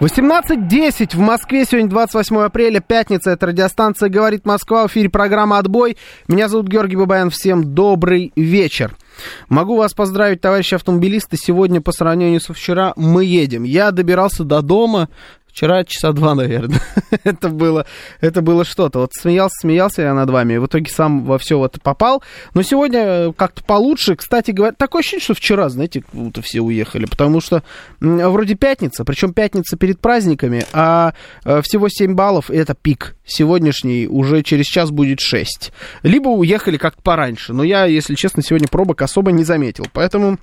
18.10 в Москве, сегодня 28 апреля, пятница, это радиостанция «Говорит Москва», в эфире программа «Отбой». Меня зовут Георгий Бабаян, всем добрый вечер. Могу вас поздравить, товарищи автомобилисты, сегодня по сравнению со вчера мы едем. Я добирался до дома Вчера часа два, наверное. это было, это было что-то. Вот смеялся, смеялся я над вами. В итоге сам во все это попал. Но сегодня э, как-то получше. Кстати говоря, такое ощущение, что вчера, знаете, будто все уехали. Потому что вроде пятница, причем пятница перед праздниками, а э, всего 7 баллов, и это пик. Сегодняшний уже через час будет 6. Либо уехали как-то пораньше. Но я, если честно, сегодня пробок особо не заметил. Поэтому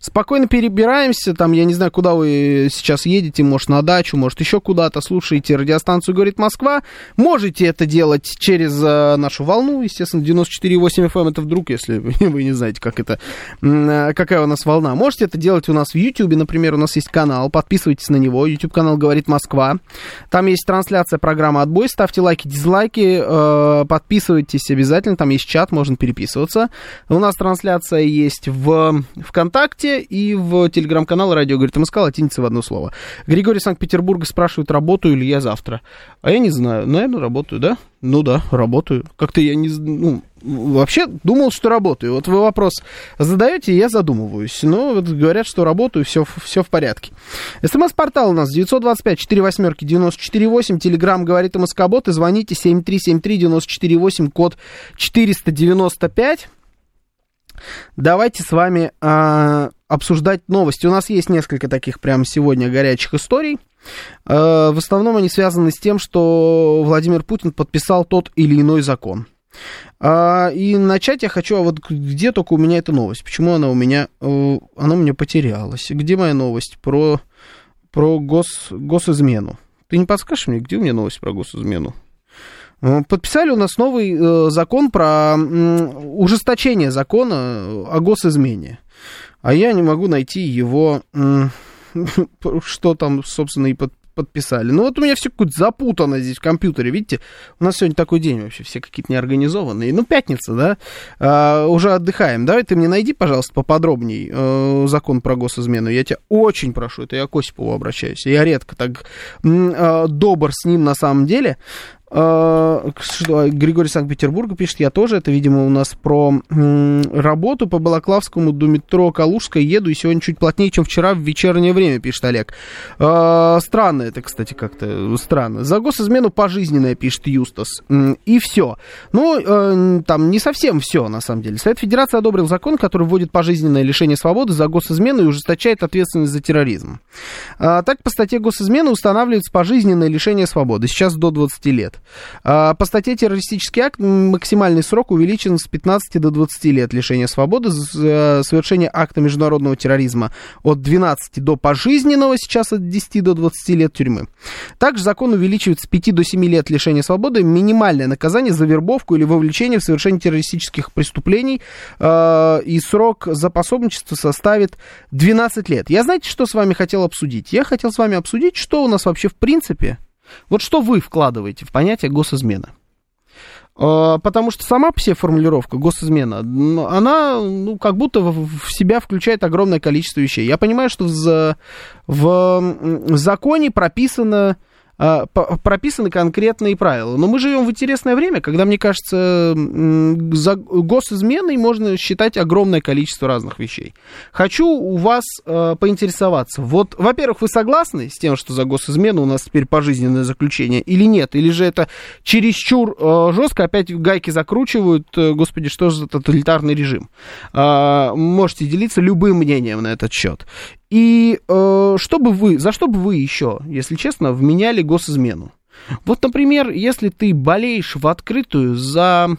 Спокойно перебираемся, там, я не знаю, куда вы сейчас едете, может, на дачу, может, еще куда-то, слушаете радиостанцию «Говорит Москва». Можете это делать через э, нашу волну, естественно, 94,8 FM, это вдруг, если вы не знаете, как это, э, какая у нас волна. Можете это делать у нас в YouTube, например, у нас есть канал, подписывайтесь на него, YouTube-канал «Говорит Москва». Там есть трансляция программы «Отбой», ставьте лайки, дизлайки, э, подписывайтесь обязательно, там есть чат, можно переписываться. У нас трансляция есть в ВКонтакте, ВКонтакте и в телеграм-канал «Радио говорит МСК» латиница в одно слово. Григорий Санкт-Петербурга спрашивает, работаю ли я завтра. А я не знаю. Наверное, работаю, да? Ну да, работаю. Как-то я не... Ну, вообще думал, что работаю. Вот вы вопрос задаете, я задумываюсь. Но вот говорят, что работаю, все, все в порядке. СМС-портал у нас 925 4 восьмерки 948. Телеграмм говорит МСК-бот. И звоните 7373 код 495. Давайте с вами э, обсуждать новости. У нас есть несколько таких прямо сегодня горячих историй. Э, в основном они связаны с тем, что Владимир Путин подписал тот или иной закон. Э, и начать я хочу, а вот где только у меня эта новость? Почему она у меня, э, она у меня потерялась? Где моя новость про, про гос, госизмену? Ты не подскажешь мне, где у меня новость про госизмену? Э, подписали у нас новый э, закон про ужесточение закона о госизмене. А я не могу найти его, что там, собственно, и под, подписали. Ну вот у меня все какое-то запутано здесь в компьютере, видите? У нас сегодня такой день вообще, все какие-то неорганизованные. Ну, пятница, да? А, уже отдыхаем. Давай ты мне найди, пожалуйста, поподробней э, закон про госизмену. Я тебя очень прошу, это я к Осипову обращаюсь. Я редко так э, добр с ним на самом деле. Что, Григорий Санкт-Петербурга пишет, я тоже, это, видимо, у нас про работу по Балаклавскому до метро Калужская еду, и сегодня чуть плотнее, чем вчера в вечернее время, пишет Олег. Э, странно это, кстати, как-то странно. За госизмену пожизненное, пишет Юстас. И все. Ну, э, там не совсем все, на самом деле. Совет Федерации одобрил закон, который вводит пожизненное лишение свободы за госизмену и ужесточает ответственность за терроризм. Так, по статье госизмены устанавливается пожизненное лишение свободы, сейчас до 20 лет. А, по статье террористический акт максимальный срок увеличен с 15 до 20 лет лишения свободы за э, совершение акта международного терроризма от 12 до пожизненного, сейчас от 10 до 20 лет тюрьмы. Также закон увеличивает с 5 до 7 лет лишения свободы минимальное наказание за вербовку или вовлечение в совершение террористических преступлений, а, и срок за пособничество составит 12 лет. Я знаете, что с вами хотел обсудить? Я хотел с вами обсудить, что у нас вообще в принципе вот что вы вкладываете в понятие госизмена? А, потому что сама по себе формулировка госизмена, она ну, как будто в себя включает огромное количество вещей. Я понимаю, что в, в законе прописано прописаны конкретные правила. Но мы живем в интересное время, когда, мне кажется, за госизменой можно считать огромное количество разных вещей. Хочу у вас э, поинтересоваться. Вот, во-первых, вы согласны с тем, что за госизмену у нас теперь пожизненное заключение или нет? Или же это чересчур э, жестко, опять гайки закручивают, э, господи, что за тоталитарный режим? Можете делиться любым мнением на этот счет. И э, что бы вы, за что бы вы еще, если честно, вменяли госизмену? Вот, например, если ты болеешь в открытую за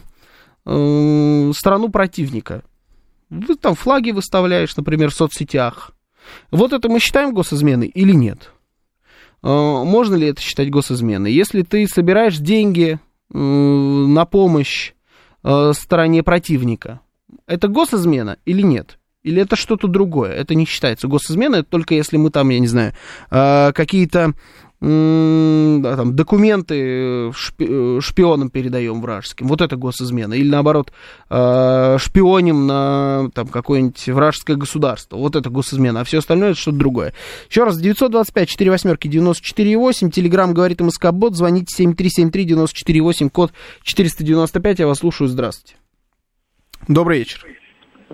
э, страну противника, Вы там флаги выставляешь, например, в соцсетях. Вот это мы считаем госизменой или нет? Э, можно ли это считать госизменой? Если ты собираешь деньги э, на помощь э, стороне противника, это госизмена или нет? Или это что-то другое? Это не считается госизменой, это только если мы там, я не знаю, какие-то да, там, документы шпи- шпионам передаем вражеским. Вот это госизмена. Или наоборот, э, шпионим на там, какое-нибудь вражеское государство. Вот это госизмена. А все остальное это что-то другое. Еще раз, 925 4 восьмерки 94,8. Телеграмм говорит МСК-бот. Звоните 7373-94,8, код 495. Я вас слушаю. Здравствуйте. Добрый вечер.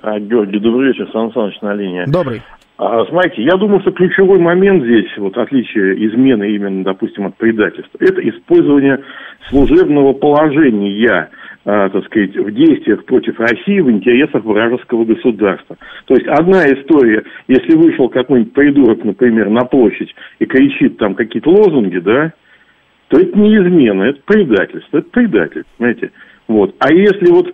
А, Георгий, добрый вечер. Сан Саныч на линии. Добрый. А, смотрите, я думаю, что ключевой момент здесь, вот отличие измены именно, допустим, от предательства, это использование служебного положения, а, так сказать, в действиях против России в интересах вражеского государства. То есть одна история, если вышел какой-нибудь придурок, например, на площадь и кричит там какие-то лозунги, да, то это не измена, это предательство, это предатель, понимаете. Вот. А если вот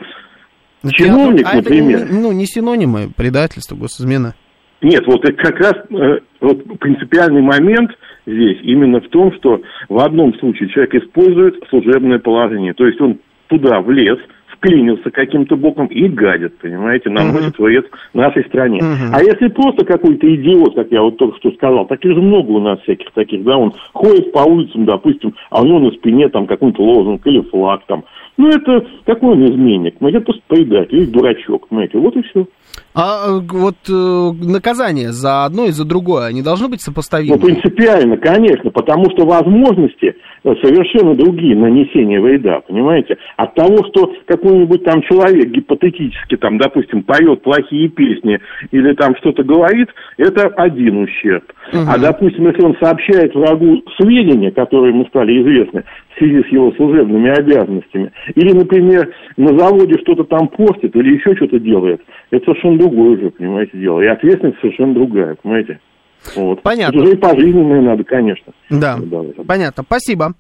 чиновник, а например... Это, ну, не синонимы предательства, госизмена. Нет, вот это как раз э, вот принципиальный момент здесь именно в том, что в одном случае человек использует служебное положение, то есть он туда влез, вклинился каким-то боком и гадит, понимаете, наносит uh-huh. вред нашей стране. Uh-huh. А если просто какой-то идиот, как я вот только что сказал, таких же много у нас всяких таких, да, он ходит по улицам, допустим, а у него на спине там какой-то лозунг или флаг там. Ну, это какой он изменник? Ну, это просто предатель, или дурачок, понимаете, вот и все. А э, вот э, наказание за одно и за другое, они должны быть сопоставимы? Ну, принципиально, конечно, потому что возможности э, совершенно другие нанесения вреда, понимаете? От того, что какой-нибудь там человек гипотетически, там, допустим, поет плохие песни или там что-то говорит, это один ущерб. Угу. А, допустим, если он сообщает врагу сведения, которые ему стали известны, в связи с его служебными обязанностями. Или, например, на заводе что-то там портит или еще что-то делает. Это совершенно другое уже, понимаете, дело. И ответственность совершенно другая, понимаете. Вот. Понятно. Это уже и пожизненное надо, конечно. Да, понятно. Спасибо.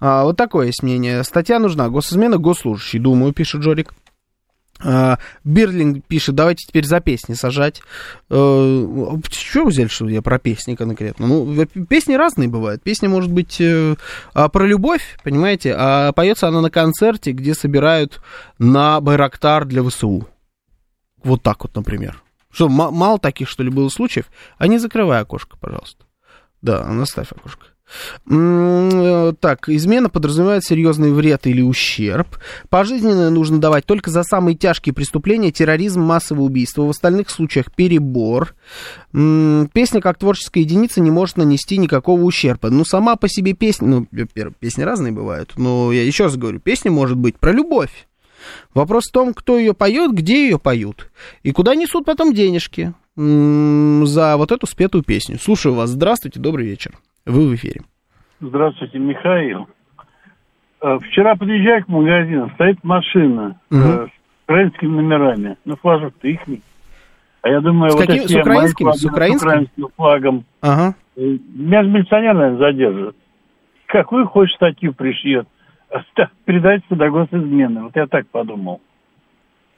А, вот такое есть мнение. Статья нужна. Госизмена, госслужащий, думаю, пишет Джорик. А, Бирлинг пишет, давайте теперь за песни сажать. Э, Чего взяли, что я про песни конкретно? Ну, песни разные бывают. Песня может быть э, а, про любовь, понимаете, а поется она на концерте, где собирают на Байрактар для ВСУ. Вот так вот, например. Что, мало таких, что ли, было случаев? А не закрывай окошко, пожалуйста. Да, наставь окошко. Э, так, измена подразумевает серьезный вред или ущерб. Пожизненное нужно давать только за самые тяжкие преступления, терроризм, массовое убийство. В остальных случаях перебор. Песня как творческая единица не может нанести никакого ущерба. Ну, сама по себе песня, ну, песни разные бывают, но я еще раз говорю, песня может быть про любовь. Вопрос в том, кто ее поет, где ее поют и куда несут потом денежки за вот эту спетую песню. Слушаю вас. Здравствуйте, добрый вечер. Вы в эфире. Здравствуйте, Михаил. Э, вчера подъезжаю к магазину, стоит машина угу. с украинскими номерами. Ну, флажок-то их А я думаю, с вот каким, с украинским? Флагом, с украинским? С украинским флагом. Ага. Э, меня же милиционер, наверное, задержит. Какую хочешь статью пришьет? Передать сюда госизмены. Вот я так подумал.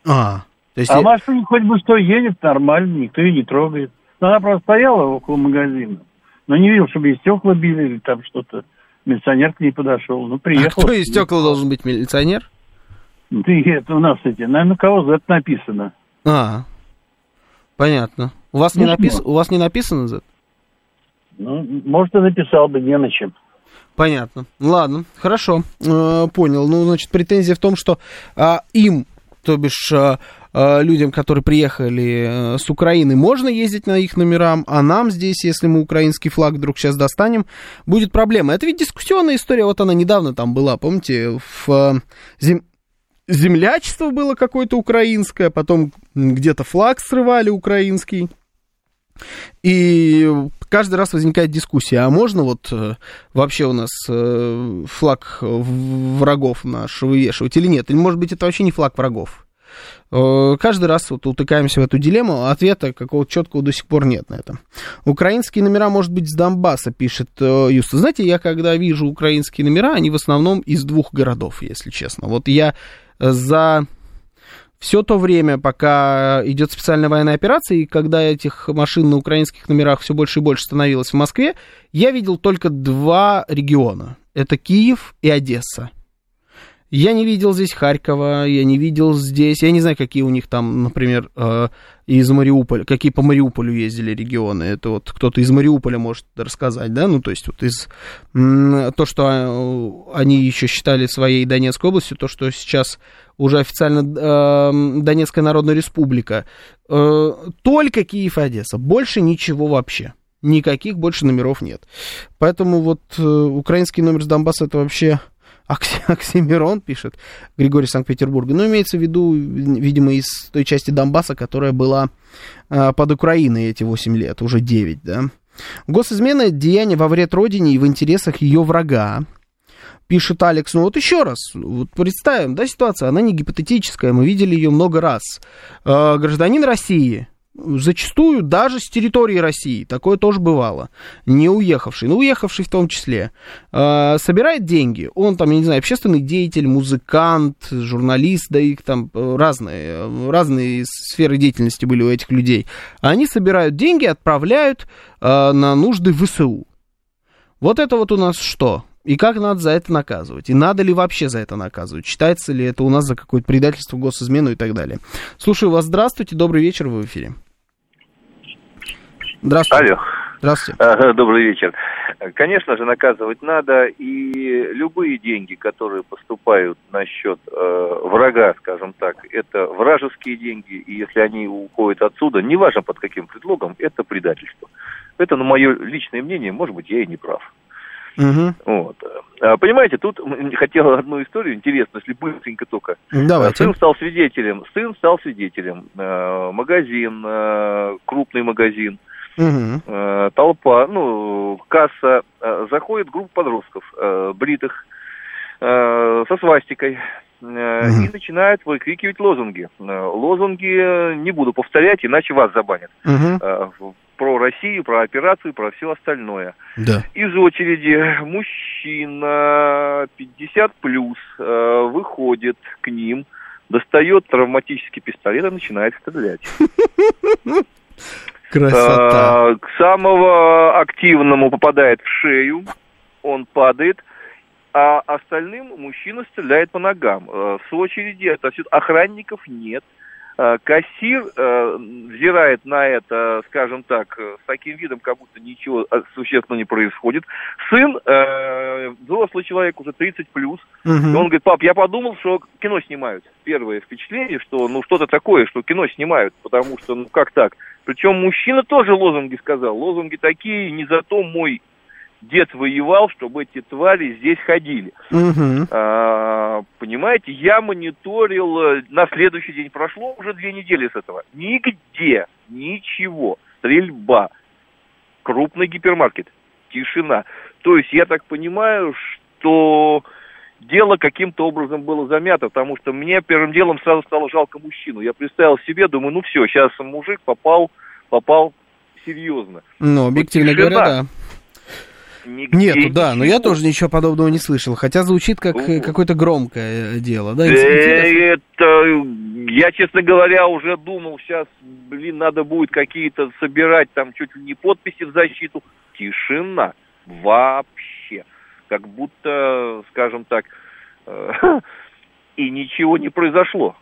А, то есть а машина хоть бы что едет нормально, никто ее не трогает. Она просто стояла около магазина. Но не видел, чтобы и стекла били или там что-то. Милиционер к ней подошел. Ну, приехал. А кто из стекла должен быть милиционер? Ты, это у нас эти, наверное, кого Z написано. А, понятно. У вас, ну, не, напис... у вас не написано Z? Ну, может, и написал бы, не на чем. Понятно. Ладно, хорошо, э, понял. Ну, значит, претензия в том, что э, им, то бишь Э, людям, которые приехали э, с Украины, можно ездить на их номерам, а нам здесь, если мы украинский флаг вдруг сейчас достанем, будет проблема. Это ведь дискуссионная история, вот она недавно там была, помните, в э, зем... землячество было какое-то украинское, потом где-то флаг срывали украинский. И каждый раз возникает дискуссия, а можно вот вообще у нас флаг врагов наш вывешивать или нет? Или, может быть, это вообще не флаг врагов? Э, каждый раз вот утыкаемся в эту дилемму, а ответа какого-то четкого до сих пор нет на это. Украинские номера, может быть, с Донбасса, пишет э, Юста. Знаете, я когда вижу украинские номера, они в основном из двух городов, если честно. Вот я за все то время, пока идет специальная военная операция, и когда этих машин на украинских номерах все больше и больше становилось в Москве, я видел только два региона. Это Киев и Одесса. Я не видел здесь Харькова, я не видел здесь, я не знаю, какие у них там, например, э, из Мариуполя, какие по Мариуполю ездили регионы. Это вот кто-то из Мариуполя может рассказать, да, ну то есть вот из то, что э, они еще считали своей Донецкой областью, то, что сейчас уже официально э, Донецкая Народная Республика, только Киев и Одесса, больше ничего вообще. Никаких больше номеров нет. Поэтому вот украинский номер с Донбасса это вообще Оксимирон пишет, Григорий Санкт-Петербурга. Ну, имеется в виду, видимо, из той части Донбасса, которая была э, под Украиной эти 8 лет, уже 9, да. Госизмена – деяние во вред Родине и в интересах ее врага. Пишет Алекс, ну вот еще раз, вот представим, да, ситуация, она не гипотетическая, мы видели ее много раз. Э, гражданин России, зачастую даже с территории России, такое тоже бывало, не уехавший, но уехавший в том числе, э, собирает деньги, он там, я не знаю, общественный деятель, музыкант, журналист, да их там э, разные, разные сферы деятельности были у этих людей, они собирают деньги, отправляют э, на нужды ВСУ. Вот это вот у нас что? И как надо за это наказывать? И надо ли вообще за это наказывать? Считается ли это у нас за какое-то предательство, госизмену и так далее? Слушаю вас. Здравствуйте. Добрый вечер. Вы в эфире. Здравствуйте. Алло. Здравствуйте. Добрый вечер. Конечно же, наказывать надо, и любые деньги, которые поступают на счет э, врага, скажем так, это вражеские деньги, и если они уходят отсюда, неважно под каким предлогом, это предательство. Это, ну, мое личное мнение, может быть, я и не прав. Угу. Вот. А, понимаете, тут хотел одну историю интересную, если быстренько только. Давайте. Сын стал свидетелем. Сын стал свидетелем. А, магазин, а, крупный магазин. Угу. Толпа, ну, касса, заходит группа подростков, бритых, со свастикой, угу. и начинают выкрикивать лозунги. Лозунги не буду повторять, иначе вас забанят. Угу про Россию, про операцию, про все остальное. Да. Из очереди мужчина 50 плюс э, выходит к ним, достает травматический пистолет и начинает стрелять. Красота. Э, к самого активному попадает в шею, он падает, а остальным мужчина стреляет по ногам. Э, с очереди отовсюду охранников нет. Э, кассир э, взирает на это, скажем так, э, с таким видом, как будто ничего э, существенного не происходит. Сын, э, взрослый человек, уже 30 плюс, угу. он говорит, пап, я подумал, что кино снимают. Первое впечатление, что ну что-то такое, что кино снимают, потому что ну как так. Причем мужчина тоже лозунги сказал. Лозунги такие, не за то мой дед воевал, чтобы эти твари здесь ходили. Угу. А, понимаете, я мониторил, э, на следующий день прошло уже две недели с этого. Нигде, ничего, стрельба, крупный гипермаркет, тишина. То есть я так понимаю, что дело каким-то образом было замято, потому что мне первым делом сразу стало жалко мужчину. Я представил себе, думаю, ну все, сейчас мужик попал, попал серьезно. Ну, объективно вот говоря, да. Нигде Нет, да, но я тоже ничего подобного не слышал, хотя звучит как какое-то громкое дело, да? Э, это, я, честно говоря, уже думал, сейчас, блин, надо будет какие-то собирать там чуть ли не подписи в защиту. Тишина вообще, как будто, скажем так, э, и ничего не произошло.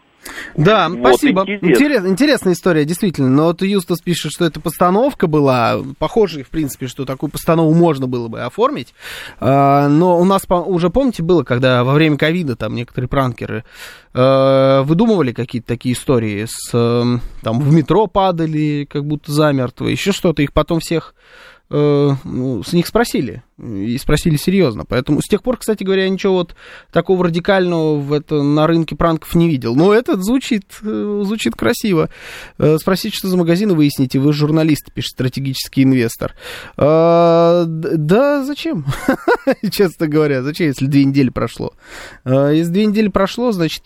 Да, вот спасибо. Интерес, интересная история, действительно. Но вот Юстас пишет, что это постановка была. Похоже, в принципе, что такую постановку можно было бы оформить. А, но у нас уже, помните, было, когда во время ковида там некоторые пранкеры э, выдумывали какие-то такие истории. С, э, там в метро падали, как будто замертво, еще что-то. Их потом всех э, ну, с них спросили. И спросили серьезно. Поэтому с тех пор, кстати говоря, ничего вот такого радикального в это, на рынке пранков не видел. Но этот звучит, э, звучит красиво. Э, спросите, что за магазин, выясните. Вы журналист, пишет стратегический инвестор. Э, да, зачем? Честно говоря, зачем, если две недели прошло? Если две недели прошло, значит,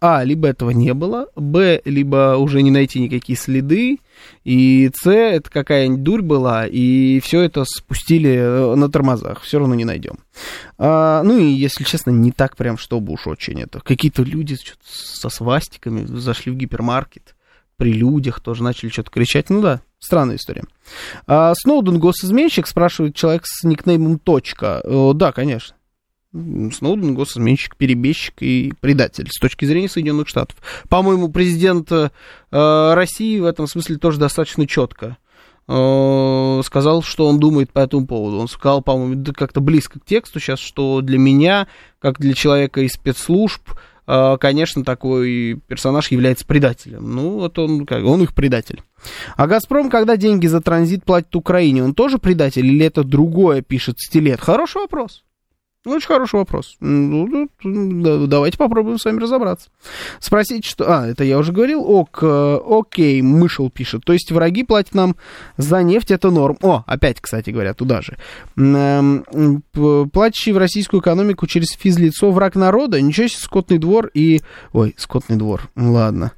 а, либо этого не было, б, либо уже не найти никакие следы, и С, это какая-нибудь дурь была, и все это спустили на тормозах тормозах, все равно не найдем. А, ну и, если честно, не так прям, чтобы уж очень это. Какие-то люди со свастиками зашли в гипермаркет, при людях тоже начали что-то кричать. Ну да, странная история. А, Сноуден госизменщик, спрашивает человек с никнеймом «Точка». О, да, конечно. Сноуден госизменщик, перебежчик и предатель с точки зрения Соединенных Штатов. По-моему, президент э, России в этом смысле тоже достаточно четко э, сказал, что он думает по этому поводу. Он сказал, по-моему, как-то близко к тексту сейчас, что для меня, как для человека из спецслужб, э, конечно, такой персонаж является предателем. Ну, вот он, как, он их предатель. А «Газпром», когда деньги за транзит платит Украине, он тоже предатель или это другое, пишет Стилет? Хороший вопрос. Ну, очень хороший вопрос. Ну, давайте попробуем с вами разобраться. Спросить, что... А, это я уже говорил. Ок, э, окей, Мышел пишет. То есть враги платят нам за нефть, это норм. О, опять, кстати говоря, туда же. Платящий в российскую экономику через физлицо враг народа. Ничего себе, скотный двор и... Ой, скотный двор. Ладно.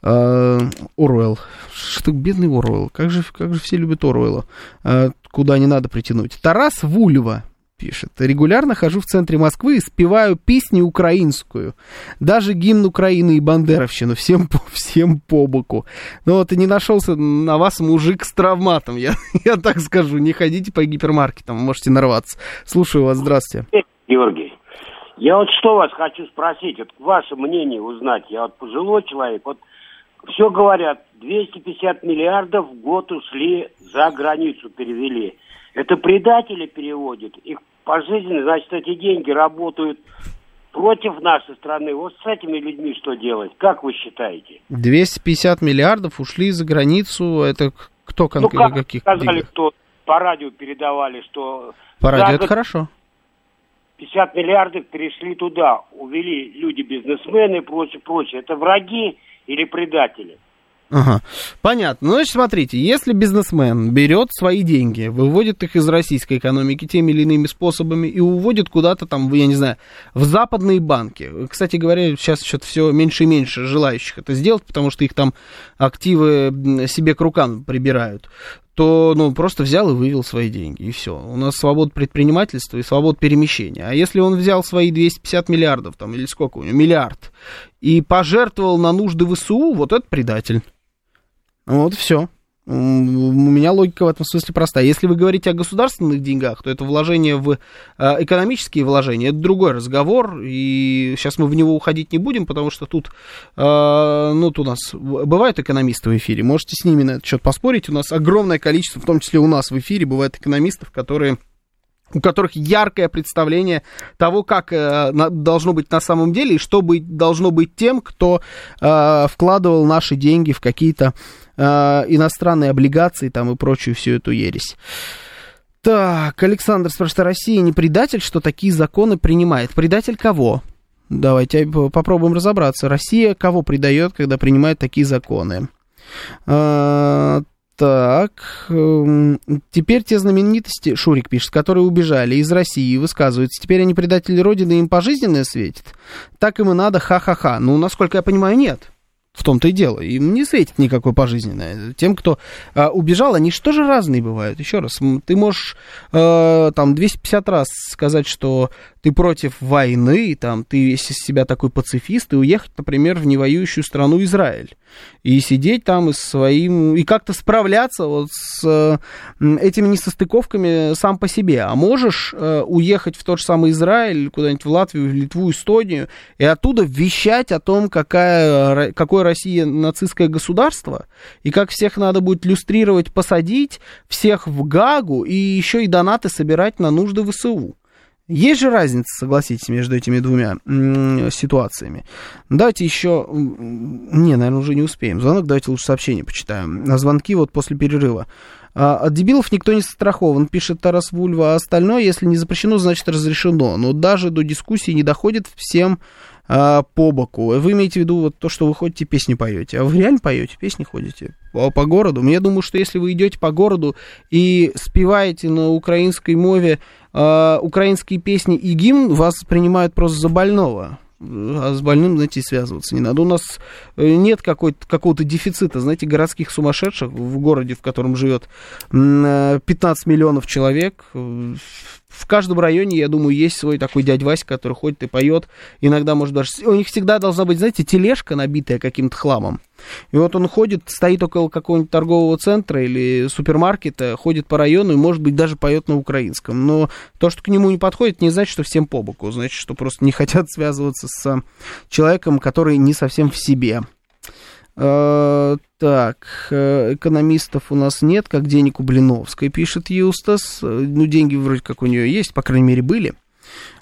Э, Оруэлл. Что, бедный Оруэлл. Как же, как же все любят Оруэлла. Э, куда не надо притянуть. Тарас Вульва пишет. Регулярно хожу в центре Москвы и спеваю песню украинскую. Даже гимн Украины и Бандеровщину. Всем, по, всем по боку. Но и не нашелся на вас мужик с травматом. Я, я так скажу. Не ходите по гипермаркетам, можете нарваться. Слушаю вас. Здравствуйте. Георгий, я вот что вас хочу спросить. Вот ваше мнение узнать. Я вот пожилой человек. Вот все говорят, 250 миллиардов в год ушли за границу, перевели. Это предатели переводят. Их пожизненно, значит, эти деньги работают против нашей страны. Вот с этими людьми что делать? Как вы считаете? 250 миллиардов ушли за границу. Это кто конкретно? Ну, как каких сказали, денег? кто по радио передавали, что... По радио это хорошо. 50 миллиардов перешли туда, увели люди, бизнесмены и прочее, прочее. Это враги или предатели? Ага, понятно. Ну, значит, смотрите, если бизнесмен берет свои деньги, выводит их из российской экономики теми или иными способами и уводит куда-то там, я не знаю, в западные банки. Кстати говоря, сейчас что-то все меньше и меньше желающих это сделать, потому что их там активы себе к рукам прибирают то ну, просто взял и вывел свои деньги, и все. У нас свобода предпринимательства и свобода перемещения. А если он взял свои 250 миллиардов, там, или сколько у него, миллиард, и пожертвовал на нужды ВСУ, вот это предатель. Вот все. У меня логика в этом смысле простая. Если вы говорите о государственных деньгах, то это вложение в э, экономические вложения, это другой разговор, и сейчас мы в него уходить не будем, потому что тут, э, ну, тут у нас бывают экономисты в эфире, можете с ними на этот счет поспорить, у нас огромное количество, в том числе у нас в эфире, бывает экономистов, которые у которых яркое представление того, как э, на, должно быть на самом деле, и что быть, должно быть тем, кто э, вкладывал наши деньги в какие-то иностранные облигации там и прочую всю эту ересь. Так, Александр спрашивает, а Россия не предатель, что такие законы принимает? Предатель кого? Давайте попробуем разобраться. Россия кого предает, когда принимает такие законы? А, так, эм, теперь те знаменитости, Шурик пишет, которые убежали из России, высказываются, теперь они предатели Родины, им пожизненное светит? Так им и надо, ха-ха-ха. Ну, насколько я понимаю, нет. В том-то и дело. Им не светит никакой пожизненное. Тем, кто а, убежал, они же тоже разные бывают. Еще раз, ты можешь а, там 250 раз сказать, что ты против войны, там, ты весь из себя такой пацифист, и уехать, например, в невоюющую страну Израиль. И сидеть там и своим, и как-то справляться вот с этими несостыковками сам по себе. А можешь э, уехать в тот же самый Израиль, куда-нибудь в Латвию, в Литву, Эстонию, и оттуда вещать о том, какая, какое Россия нацистское государство, и как всех надо будет люстрировать, посадить, всех в Гагу, и еще и донаты собирать на нужды ВСУ. Есть же разница, согласитесь, между этими двумя ситуациями. Давайте еще... Не, наверное, уже не успеем. Звонок, давайте лучше сообщение почитаем. На звонки вот после перерыва. А, от дебилов никто не застрахован, пишет Тарас Вульва. А остальное, если не запрещено, значит разрешено. Но даже до дискуссии не доходит всем а, по боку. Вы имеете в виду вот то, что вы ходите, песни поете. А вы реально поете, песни ходите по, по городу? Я думаю, что если вы идете по городу и спеваете на украинской мове э, украинские песни и гимн, вас принимают просто за больного. А с больным, знаете, связываться не надо. У нас э, нет какого-то дефицита, знаете, городских сумасшедших в городе, в котором живет 15 э, миллионов человек в каждом районе, я думаю, есть свой такой дядь Вася, который ходит и поет. Иногда, может, даже... У них всегда должна быть, знаете, тележка, набитая каким-то хламом. И вот он ходит, стоит около какого-нибудь торгового центра или супермаркета, ходит по району и, может быть, даже поет на украинском. Но то, что к нему не подходит, не значит, что всем по боку. Значит, что просто не хотят связываться с человеком, который не совсем в себе. Э, так, э, экономистов у нас нет, как денег у Блиновской, пишет Юстас. Э, ну, деньги вроде как у нее есть, по крайней мере, были.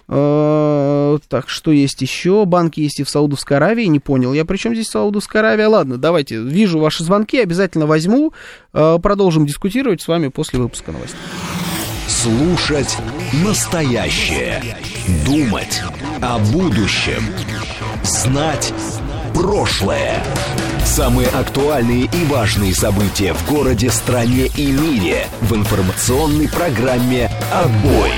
Так, что есть еще? Банки есть и в Саудовской Аравии, не понял. Я при чем здесь Саудовская Аравия? Ладно, давайте, вижу ваши звонки, обязательно возьму. Продолжим дискутировать с вами после выпуска новостей. Слушать настоящее. Думать о будущем. Знать прошлое. Самые актуальные и важные события в городе, стране и мире в информационной программе «Отбой».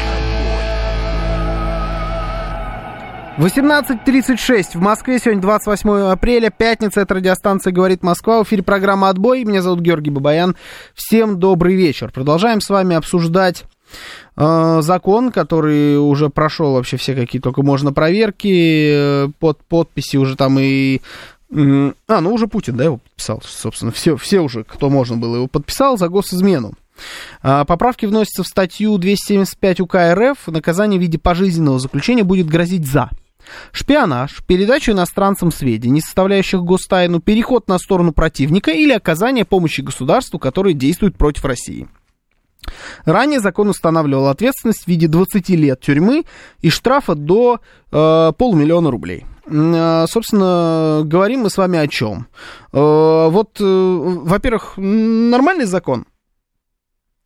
18.36 в Москве, сегодня 28 апреля, пятница, это радиостанция «Говорит Москва», в эфире программа «Отбой», меня зовут Георгий Бабаян, всем добрый вечер. Продолжаем с вами обсуждать закон, который уже прошел вообще все какие только можно проверки, э, под подписи уже там и а, ну уже Путин, да, его подписал, собственно, все, все уже, кто можно было, его подписал за госизмену. А, поправки вносятся в статью 275 УК РФ. Наказание в виде пожизненного заключения будет грозить за шпионаж, передачу иностранцам сведений, составляющих гостайну, переход на сторону противника или оказание помощи государству, которое действует против России. Ранее закон устанавливал ответственность в виде 20 лет тюрьмы и штрафа до э, полумиллиона рублей. Э, собственно, говорим мы с вами о чем? Э, вот, э, во-первых, нормальный закон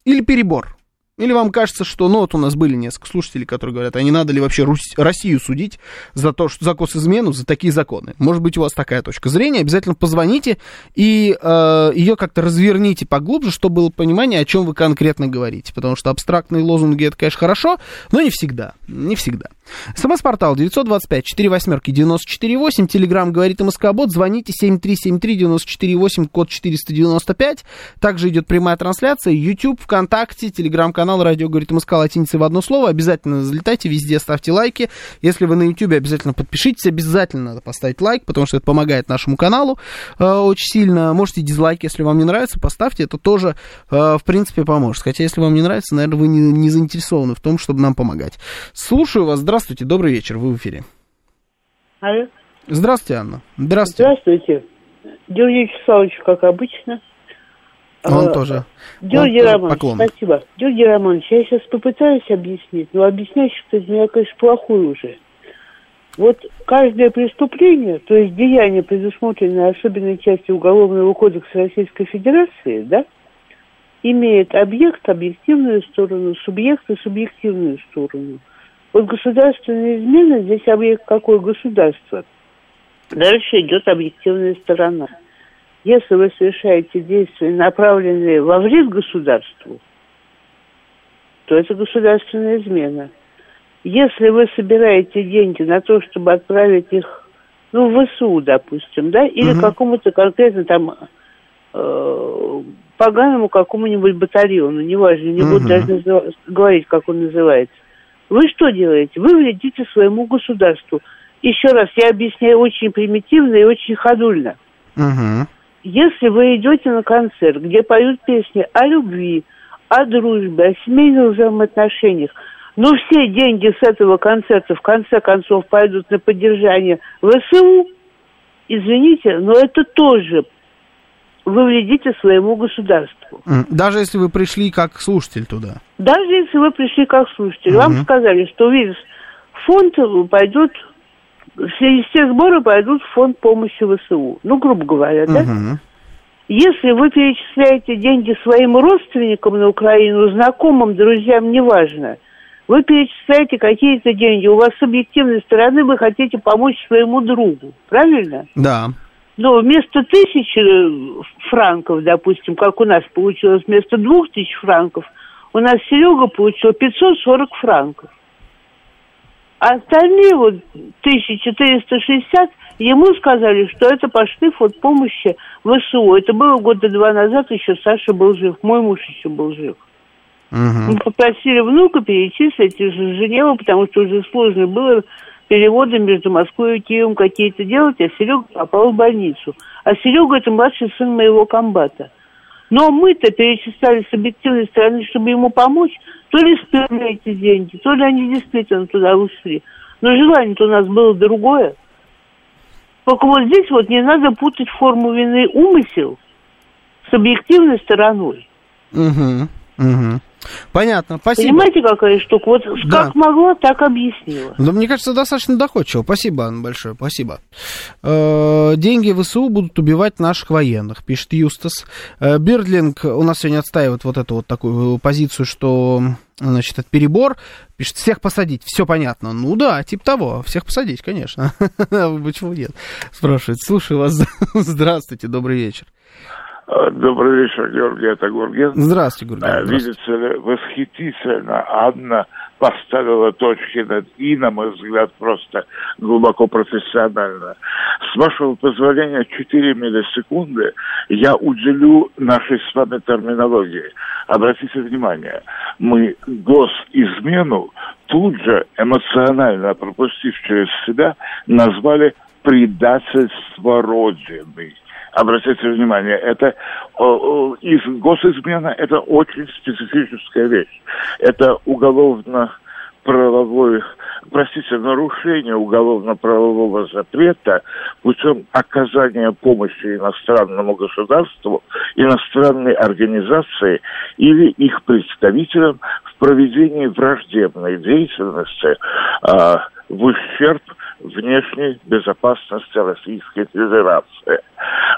или перебор? Или вам кажется, что, ну, вот у нас были несколько слушателей, которые говорят, а не надо ли вообще Русь, Россию судить за то, что за госизмену, за такие законы? Может быть, у вас такая точка зрения, обязательно позвоните и э, ее как-то разверните поглубже, чтобы было понимание, о чем вы конкретно говорите. Потому что абстрактные лозунги, это, конечно, хорошо, но не всегда, не всегда. СМС-портал 925 4 восьмерки 948, Телеграмм говорит МСК-бот, звоните 7373-94-8, код 495. Также идет прямая трансляция, YouTube, ВКонтакте, Телеграм-канал Радио говорит МСК латиницей в одно слово. Обязательно залетайте везде, ставьте лайки. Если вы на YouTube, обязательно подпишитесь, обязательно надо поставить лайк, потому что это помогает нашему каналу э, очень сильно. Можете дизлайк, если вам не нравится, поставьте, это тоже, э, в принципе, поможет. Хотя, если вам не нравится, наверное, вы не, не заинтересованы в том, чтобы нам помогать. Слушаю вас, здравствуйте. Здравствуйте, добрый вечер, вы в эфире. Алло. Здравствуйте, Анна. Здравствуйте. Здравствуйте. Георгий Вячеславович, как обычно. Он а, тоже. Георгий Он, Романович, поклон. спасибо. Георгий Романович, я сейчас попытаюсь объяснить, но объяснять что-то меня, конечно, плохое уже. Вот каждое преступление, то есть деяние, предусмотренное особенной частью Уголовного кодекса Российской Федерации, да, имеет объект, объективную сторону, субъект и субъективную сторону. Вот государственная измена, здесь объект какое государство. Дальше идет объективная сторона. Если вы совершаете действия, направленные во вред государству, то это государственная измена. Если вы собираете деньги на то, чтобы отправить их, ну, в ВСУ, допустим, да, или угу. какому-то конкретно там э, поганому какому-нибудь батальону, неважно, не угу. буду даже назыв... говорить, как он называется, вы что делаете? Вы вредите своему государству. Еще раз, я объясняю очень примитивно и очень ходульно. Угу. Если вы идете на концерт, где поют песни о любви, о дружбе, о семейных взаимоотношениях, но все деньги с этого концерта в конце концов пойдут на поддержание ВСУ, извините, но это тоже вы вредите своему государству. Даже если вы пришли как слушатель туда? Даже если вы пришли как слушатель. Угу. Вам сказали, что весь фонд пойдет, все, все сборы пойдут в фонд помощи ВСУ. Ну, грубо говоря, да? Угу. Если вы перечисляете деньги своим родственникам на Украину, знакомым, друзьям, неважно, вы перечисляете какие-то деньги, у вас с объективной стороны вы хотите помочь своему другу, правильно? Да. Но вместо тысячи франков, допустим, как у нас получилось, вместо двух тысяч франков, у нас Серега получил 540 франков. А остальные вот 1460 ему сказали, что это пошли фонд помощи ВСУ. Это было года два назад, еще Саша был жив, мой муж еще был жив. Угу. Мы попросили внука перечислить из Женевы, потому что уже сложно было переводы между Москвой и Киевом какие-то делать, а Серега попал в больницу. А Серега это младший сын моего комбата. Но мы-то перечисляли с объективной стороны, чтобы ему помочь, то ли сперли эти деньги, то ли они действительно туда ушли. Но желание-то у нас было другое. Только вот здесь вот не надо путать форму вины умысел с объективной стороной. Угу, угу. Понятно, спасибо. Понимаете, какая штука? Вот да. как могла, так объяснила. Да, мне кажется, достаточно доходчиво. Спасибо, Анна, большое, спасибо. Э, деньги ВСУ будут убивать наших военных, пишет Юстас. Э, Бирдлинг у нас сегодня отстаивает вот эту вот такую позицию, что значит, это перебор, пишет, всех посадить, все понятно. Ну да, типа того, всех посадить, конечно. Почему нет? Спрашивает, слушаю вас, здравствуйте, добрый вечер. Э, добрый вечер, Георгий, это Гурген. Здравствуйте, Гурген. Э, видите ли, восхитительно Анна поставила точки над «и», на мой взгляд, просто глубоко профессионально. С вашего позволения, 4 миллисекунды я уделю нашей с вами терминологии. Обратите внимание, мы госизмену тут же, эмоционально пропустив через себя, назвали предательство Родины обратите внимание, это из госизмена это очень специфическая вещь. Это уголовно правовой, простите, нарушение уголовно-правового запрета путем оказания помощи иностранному государству, иностранной организации или их представителям в проведении враждебной деятельности э, в ущерб внешней безопасности Российской Федерации.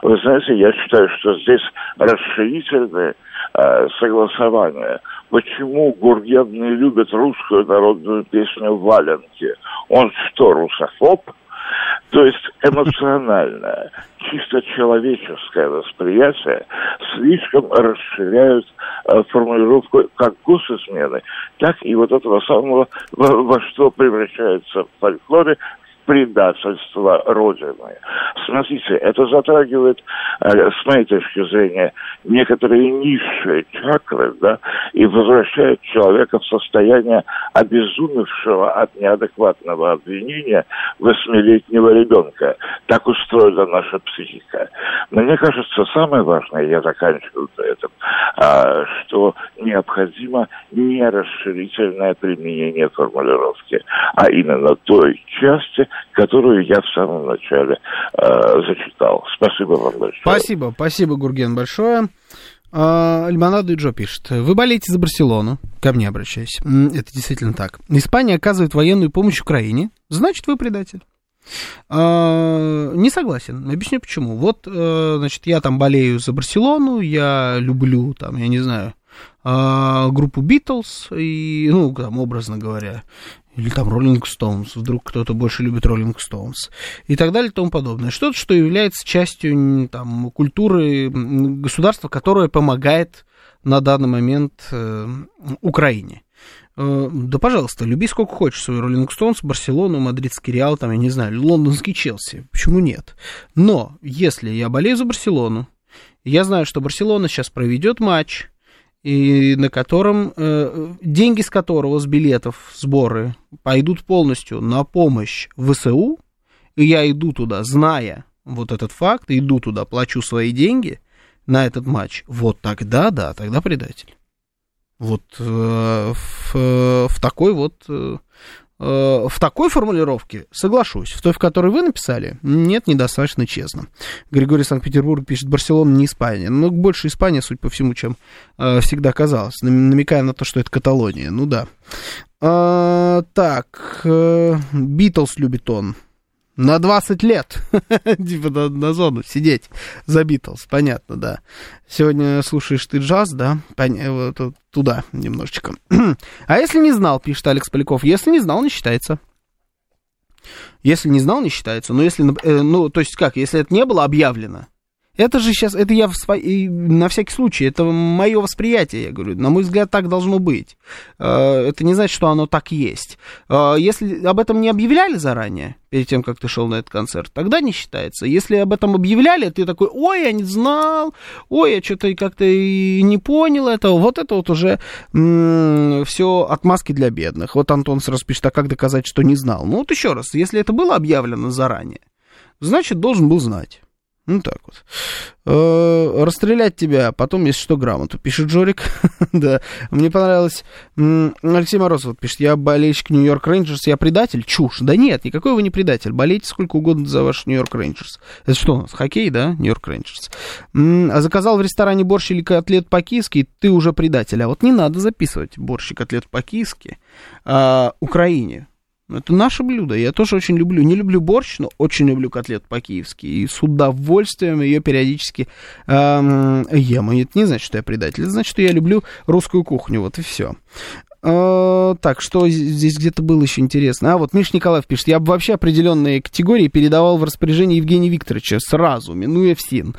Вы знаете, я считаю, что здесь расширительное э, согласование. Почему Гурген не любит русскую народную песню «Валенки»? Он что, русофоб? То есть эмоциональное, чисто человеческое восприятие слишком расширяют э, формулировку как госизмены, так и вот этого самого, во, во что превращается в фольклоре предательства Родины. Смотрите, это затрагивает, э, с моей точки зрения, некоторые низшие чакры, да, и возвращает человека в состояние обезумевшего от неадекватного обвинения восьмилетнего ребенка. Так устроена наша психика. Мне кажется, самое важное, я заканчиваю на этом, а, что необходимо не расширительное применение формулировки, а именно той части, которую я в самом начале э, зачитал. Спасибо вам большое. Спасибо, спасибо, Гурген, большое. А, Лимонадо и Джо пишет. Вы болеете за Барселону. Ко мне обращаюсь. Это действительно так. Испания оказывает военную помощь Украине. Значит, вы предатель. А, не согласен. Объясню почему. Вот, э, значит, я там болею за Барселону, я люблю, там, я не знаю, а, группу Битлз, и, ну, там, образно говоря, или там Роллинг Стоунс, вдруг кто-то больше любит Роллинг Стоунс, и так далее и тому подобное. Что-то, что является частью там, культуры государства, которое помогает на данный момент э, Украине. Э, да, пожалуйста, люби сколько хочешь свой Роллинг Стоунс, Барселону, Мадридский Реал, там, я не знаю, лондонский Челси. Почему нет? Но если я болею за Барселону, я знаю, что Барселона сейчас проведет матч, и на котором э, деньги с которого с билетов сборы пойдут полностью на помощь ВСУ, и я иду туда, зная вот этот факт, иду туда, плачу свои деньги на этот матч, вот тогда, да, тогда предатель. Вот э, в, в такой вот э, Э, в такой формулировке соглашусь. В той, в которой вы написали, нет, недостаточно честно. Григорий Санкт-Петербург пишет, Барселона не Испания. Ну, больше Испания, судя по всему, чем э, всегда казалось. Намекая на то, что это Каталония. Ну да. А, так, Битлз э, любит он. На 20 лет, типа на, на зону сидеть за Битлз, понятно, да. Сегодня слушаешь ты джаз, да, Пон... вот, туда немножечко. а если не знал, пишет Алекс Поляков, если не знал, не считается. Если не знал, не считается. Но если, э, ну, то есть как, если это не было объявлено, Это же сейчас, это я в свои, на всякий случай, это мое восприятие, я говорю. На мой взгляд, так должно быть. Э, это не значит, что оно так есть. Э, если об этом не объявляли заранее, перед тем, как ты шел на этот концерт, тогда не считается. Если об этом объявляли, ты такой, ой, я не знал, ой, я что-то как-то и не понял этого. Вот это вот уже м- все отмазки для бедных. Вот Антон сразу пишет, а как доказать, что не знал? Ну вот еще раз, если это было объявлено заранее, значит, должен был знать. Ну, так вот. Э, расстрелять тебя, потом, если что, грамоту, пишет Джорик. да, мне понравилось. Алексей Морозов пишет, я болельщик Нью-Йорк Рейнджерс, я предатель? Чушь. Да нет, никакой вы не предатель. Болейте сколько угодно за ваш Нью-Йорк Рейнджерс. Это что у нас, хоккей, да? Нью-Йорк Рейнджерс. А заказал в ресторане борщ или котлет по-киевски, ты уже предатель. А вот не надо записывать борщ и котлет по-киевски а, Украине. Это наше блюдо. Я тоже очень люблю. Не люблю борщ, но очень люблю котлет по-киевски. И с удовольствием ее периодически эм, ем. И это не значит, что я предатель. Это значит, что я люблю русскую кухню. Вот и все. Э, так, что здесь где-то было еще интересно? А, вот Миш Николаев пишет, я бы вообще определенные категории передавал в распоряжение Евгения Викторовича сразу, минуя ФСИН.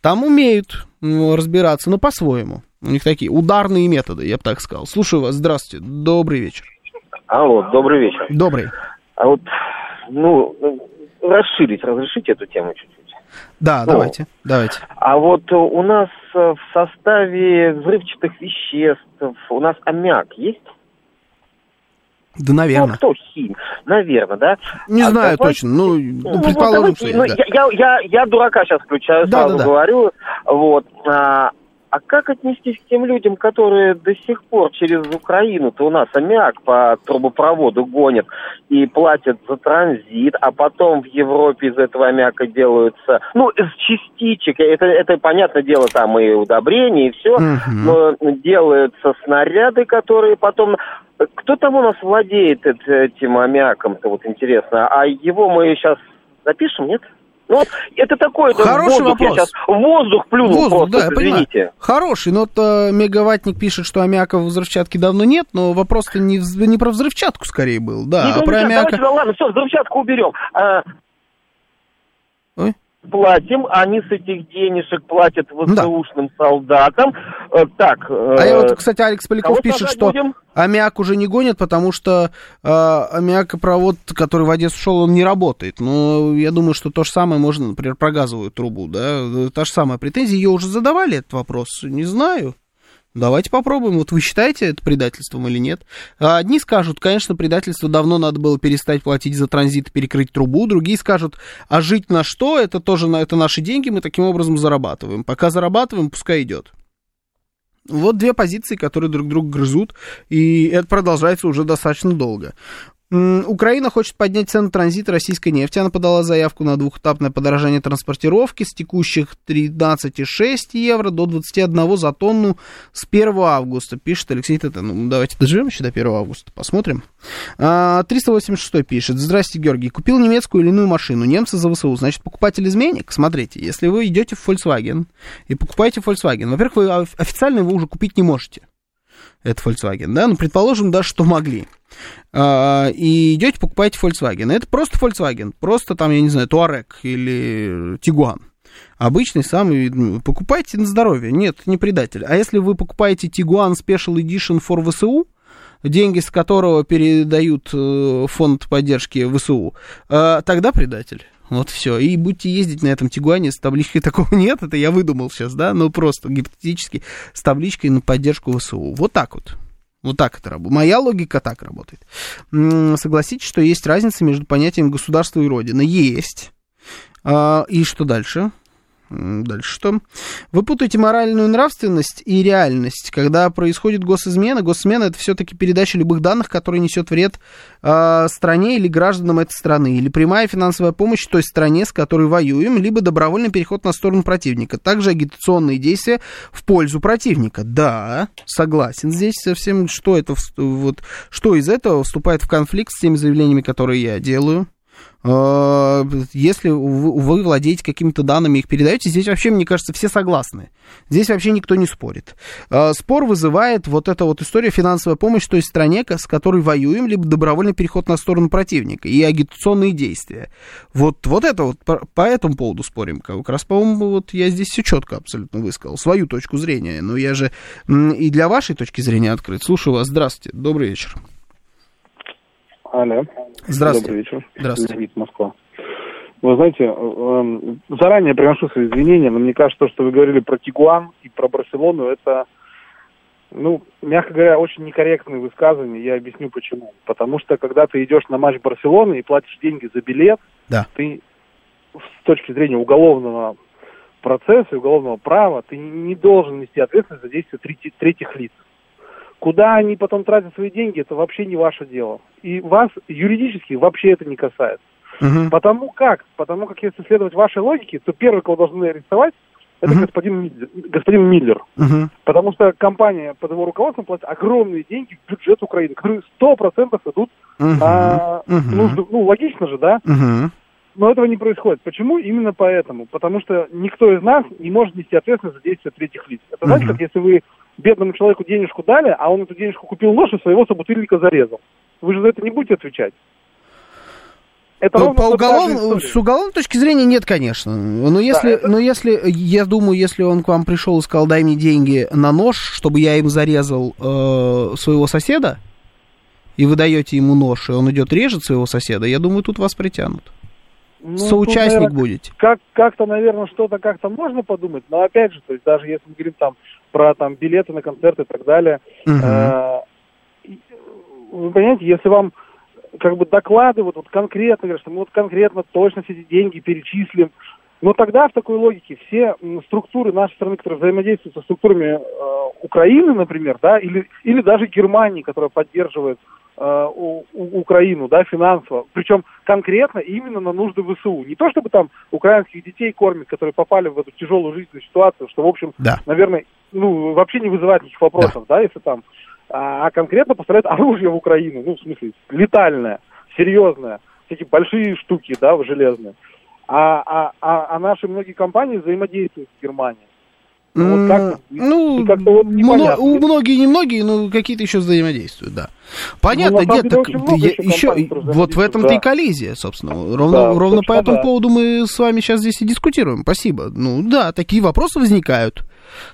Там умеют разбираться, но по-своему. У них такие ударные методы, я бы так сказал. Слушаю вас, здравствуйте, добрый вечер. Алло, добрый вечер. Добрый. А вот, ну, расширить, разрешите эту тему чуть-чуть? Да, ну, давайте, давайте. А вот у нас в составе взрывчатых веществ, у нас аммиак есть? Да, наверное. Ну, кто хим? Наверное, да? Не а знаю давайте... точно, ну, ну предположим, вот, что ну, есть, да. я, я, я дурака сейчас включаю, да, сразу да, да. говорю. Вот. А, а как отнестись к тем людям, которые до сих пор через Украину-то у нас аммиак по трубопроводу гонят и платят за транзит, а потом в Европе из этого аммиака делаются, ну, из частичек, это, это понятное дело, там и удобрения, и все, угу. но делаются снаряды, которые потом... Кто там у нас владеет этим аммиаком-то, вот интересно, а его мы сейчас запишем, нет? Ну, вот это такой Хороший воздух, вопрос. Я сейчас воздух плюнул воздух, просто, да, извините. Понимаю. Хороший, но вот, э, мегаваттник пишет, что аммиака в взрывчатке давно нет, но вопрос-то не, не про взрывчатку скорее был, да, не а про аммиака... Давайте, ладно, все, взрывчатку уберем. А... Ой? Платим, они с этих денежек платят ВСУшным да. солдатам. Э, так. Э, а я вот, кстати, Алекс Поляков пишет, что будем? аммиак уже не гонят, потому что э, аммиакопровод, который в Одессу шел, он не работает. Но я думаю, что то же самое можно, например, про газовую трубу, да, та же самая претензия. Ее уже задавали этот вопрос, не знаю. Давайте попробуем. Вот вы считаете это предательством или нет? А одни скажут, конечно, предательство давно надо было перестать платить за транзит перекрыть трубу. Другие скажут, а жить на что? Это тоже это наши деньги, мы таким образом зарабатываем. Пока зарабатываем, пускай идет. Вот две позиции, которые друг друга грызут, и это продолжается уже достаточно долго. Украина хочет поднять цену транзита российской нефти. Она подала заявку на двухэтапное подорожание транспортировки с текущих 13,6 евро до 21 за тонну с 1 августа, пишет Алексей Татан. Ну, давайте доживем еще до 1 августа, посмотрим. 386 а, пишет. Здрасте, Георгий. Купил немецкую иную машину. Немцы за ВСУ. Значит, покупатель-изменник? Смотрите, если вы идете в Volkswagen и покупаете Volkswagen, во-первых, вы официально его уже купить не можете это Volkswagen, да, ну, предположим, даже что могли. А, и идете, покупаете Volkswagen. Это просто Volkswagen, просто там, я не знаю, Touareg или Tiguan. Обычный самый, ну, покупайте на здоровье, нет, не предатель. А если вы покупаете Tiguan Special Edition for VSU, деньги с которого передают э, фонд поддержки ВСУ, э, тогда предатель. Вот все. И будете ездить на этом Тигуане с табличкой такого нет, это я выдумал сейчас, да, но просто гипотетически с табличкой на поддержку ВСУ. Вот так вот. Вот так это работает. Моя логика так работает. Согласитесь, что есть разница между понятием государства и родина. Есть. А, и что дальше? Дальше что? Вы путаете моральную нравственность и реальность. Когда происходит госизмена, госизмена это все-таки передача любых данных, которые несет вред э, стране или гражданам этой страны, или прямая финансовая помощь той стране, с которой воюем, либо добровольный переход на сторону противника. Также агитационные действия в пользу противника. Да, согласен. Здесь совсем что это, вот, что из этого вступает в конфликт с теми заявлениями, которые я делаю. Э, если вы владеете какими-то данными, их передаете, здесь вообще, мне кажется, все согласны. Здесь вообще никто не спорит. Э, спор вызывает вот эта вот история финансовая помощь той стране, с которой воюем, либо добровольный переход на сторону противника и агитационные действия. Вот, вот это вот по этому поводу спорим. Как раз, по-моему, вот я здесь все четко абсолютно высказал, свою точку зрения. Но я же и для вашей точки зрения открыт. Слушаю вас. Здравствуйте. Добрый вечер. Алло. Здравствуйте. Добрый вечер. Здравствуйте. Леонид, Москва. Вы знаете, эм, заранее приношу свои извинения, но мне кажется, то, что вы говорили про Тигуан и про Барселону, это, ну, мягко говоря, очень некорректные высказывания. Я объясню почему. Потому что, когда ты идешь на матч Барселоны и платишь деньги за билет, да. ты с точки зрения уголовного процесса и уголовного права, ты не должен нести ответственность за действия третьих лиц. Куда они потом тратят свои деньги, это вообще не ваше дело. И вас юридически вообще это не касается. Угу. Потому как? Потому как если следовать вашей логике, то первый, кого должны арестовать, это угу. господин, Миллер, господин Миллер. Угу. Потому что компания под его руководством платит огромные деньги в бюджет Украины, которые сто процентов идут угу. на угу. нужды. Ну, логично же, да? Угу. Но этого не происходит. Почему? Именно поэтому. Потому что никто из нас не может нести ответственность за действия третьих лиц. Это знаете, как если вы бедному человеку денежку дали, а он эту денежку купил нож и своего собутыльника зарезал. Вы же за это не будете отвечать. Это по, по уголов... С уголовной точки зрения нет, конечно. Но если, да, это... но если, я думаю, если он к вам пришел и сказал, дай мне деньги на нож, чтобы я им зарезал э, своего соседа, и вы даете ему нож, и он идет режет своего соседа, я думаю, тут вас притянут. Ну, Соучастник тут, наверное, будете. Как, как-то, наверное, что-то как-то можно подумать, но опять же, то есть даже если мы говорим там про там билеты на концерты и так далее. Угу. Вы понимаете, если вам как бы докладывают вот конкретно, говорят, что мы вот конкретно точно все эти деньги перечислим, но тогда в такой логике все структуры нашей страны, которые взаимодействуют со структурами э, Украины, например, да, или, или даже Германии, которая поддерживает э, у, у, Украину, да, финансово, причем конкретно именно на нужды ВСУ. Не то, чтобы там украинских детей кормят, которые попали в эту тяжелую жизненную ситуацию, что, в общем, да. наверное, ну, вообще не вызывает никаких вопросов, да, да если там, а, а конкретно поставляют оружие в Украину, ну, в смысле, летальное, серьезное, такие большие штуки, да, железные. А, а, а, а наши многие компании взаимодействуют с Германией. Ну, вот как, ну, как вот мно, у многие, не многие, но какие-то еще взаимодействуют, да. Понятно, ну, нет, так я, еще, вот в этом-то да. и коллизия, собственно. Ровно, да, ровно по этому да. поводу мы с вами сейчас здесь и дискутируем. Спасибо. Ну да, такие вопросы возникают.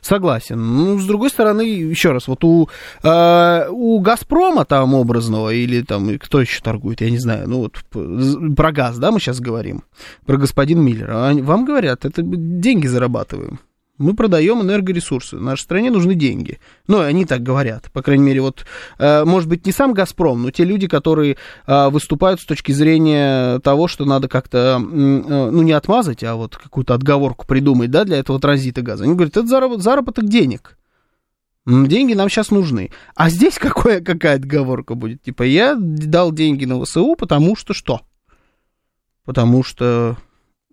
Согласен. Ну, с другой стороны, еще раз, вот у, э, у Газпрома там образного, или там, кто еще торгует, я не знаю, ну вот про газ, да, мы сейчас говорим, про господин Миллера. Вам говорят, это деньги зарабатываем. Мы продаем энергоресурсы. Нашей стране нужны деньги. Ну, они так говорят. По крайней мере, вот, э, может быть, не сам «Газпром», но те люди, которые э, выступают с точки зрения того, что надо как-то, э, ну, не отмазать, а вот какую-то отговорку придумать, да, для этого транзита газа. Они говорят, это заработ, заработок денег. Деньги нам сейчас нужны. А здесь какое, какая отговорка будет? Типа, я дал деньги на ВСУ, потому что что? Потому что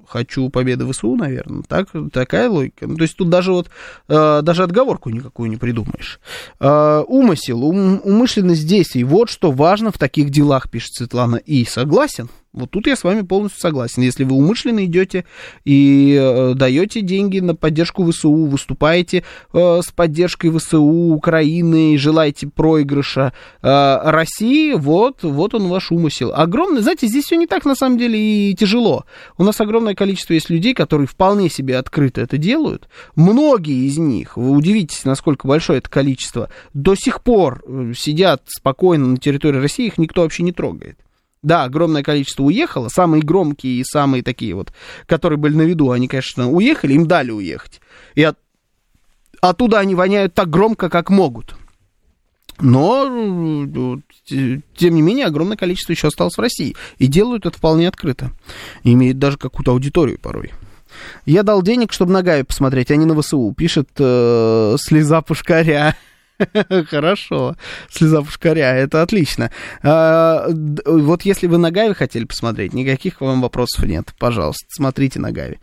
хочу победы ВСУ, наверное. Так, такая логика. Ну, то есть тут даже вот э, даже отговорку никакую не придумаешь. Э, умысел, ум, умышленность действий. Вот что важно в таких делах, пишет Светлана. И согласен. Вот тут я с вами полностью согласен. Если вы умышленно идете и э, даете деньги на поддержку ВСУ, выступаете э, с поддержкой ВСУ Украины, желаете проигрыша э, России, вот, вот он ваш умысел. Огромный, знаете, здесь все не так на самом деле и тяжело. У нас огромное количество есть людей, которые вполне себе открыто это делают. Многие из них, вы удивитесь, насколько большое это количество, до сих пор сидят спокойно на территории России, их никто вообще не трогает. Да, огромное количество уехало, самые громкие и самые такие вот, которые были на виду, они, конечно, уехали, им дали уехать. И от, оттуда они воняют так громко, как могут. Но, тем не менее, огромное количество еще осталось в России. И делают это вполне открыто. И имеют даже какую-то аудиторию порой. Я дал денег, чтобы на Гаю посмотреть, а не на ВСУ, пишет э, слеза пушкаря. Хорошо. Слеза пушкаря, это отлично. А, вот если вы на Гаве хотели посмотреть, никаких вам вопросов нет. Пожалуйста, смотрите на Гаве.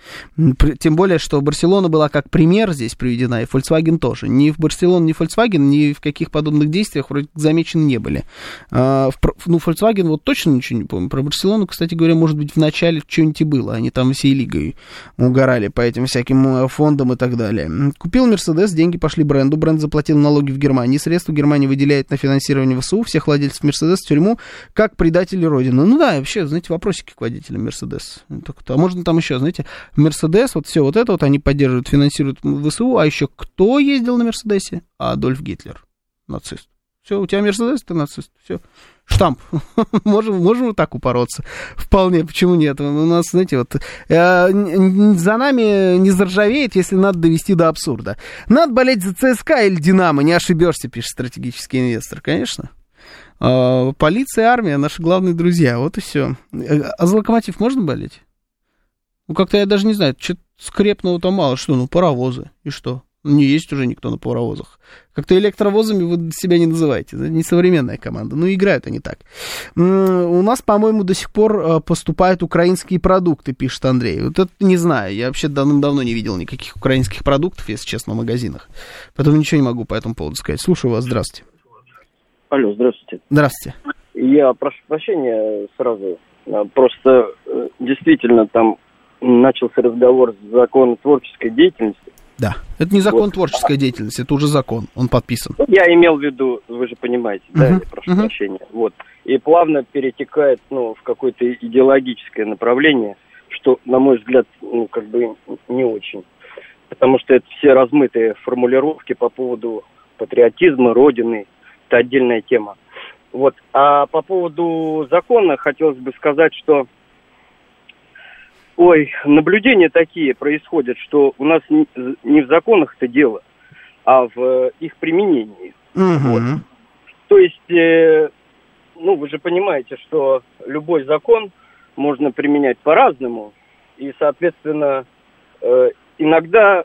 Тем более, что Барселона была как пример здесь приведена, и Volkswagen тоже. Ни в Барселоне, ни в Volkswagen, ни в каких подобных действиях вроде замечены не были. А, ну, Volkswagen вот точно ничего не помню. Про Барселону, кстати говоря, может быть, в начале что-нибудь и было. Они там всей лигой угорали по этим всяким э, фондам и так далее. Купил Мерседес, деньги пошли бренду, бренд заплатил налоги в Германии, средства Германия выделяет на финансирование ВСУ, всех владельцев Мерседес в тюрьму, как предатели Родины. Ну да, вообще, знаете, вопросики к водителям Мерседес. А можно там еще, знаете, Мерседес, вот все вот это вот они поддерживают, финансируют ВСУ, а еще кто ездил на Мерседесе? Адольф Гитлер, нацист. Все, у тебя Мерседес, ты нацист. Все. Штамп. можем, можем вот так упороться. Вполне, почему нет? У нас, знаете, вот э, за нами не заржавеет, если надо довести до абсурда. Надо болеть за ЦСКА или Динамо, не ошибешься, пишет стратегический инвестор, конечно. Э, полиция, армия, наши главные друзья, вот и все. А за локомотив можно болеть? Ну, как-то я даже не знаю, что скрепного-то мало. Что, ну, паровозы, и что? Не есть уже никто на паровозах. Как-то электровозами вы себя не называете. Это не современная команда. Ну, играют они так. У нас, по-моему, до сих пор э, поступают украинские продукты, пишет Андрей. Вот это не знаю. Я вообще давным-давно не видел никаких украинских продуктов, если честно, в магазинах. Поэтому ничего не могу по этому поводу сказать. Слушаю вас. Здравствуйте. Алло, здравствуйте. Здравствуйте. Я прошу прощения сразу. А, просто э, действительно там начался разговор с законом творческой деятельности. Да, это не закон вот. творческой деятельности, это уже закон, он подписан. Ну, я имел в виду, вы же понимаете, uh-huh. да, я прошу uh-huh. прощения. Вот. И плавно перетекает ну, в какое-то идеологическое направление, что, на мой взгляд, ну, как бы не очень. Потому что это все размытые формулировки по поводу патриотизма, родины, это отдельная тема. Вот. А по поводу закона хотелось бы сказать, что Ой, наблюдения такие происходят, что у нас не в законах это дело, а в э, их применении. Угу. Вот. То есть, э, ну, вы же понимаете, что любой закон можно применять по-разному, и, соответственно, э, иногда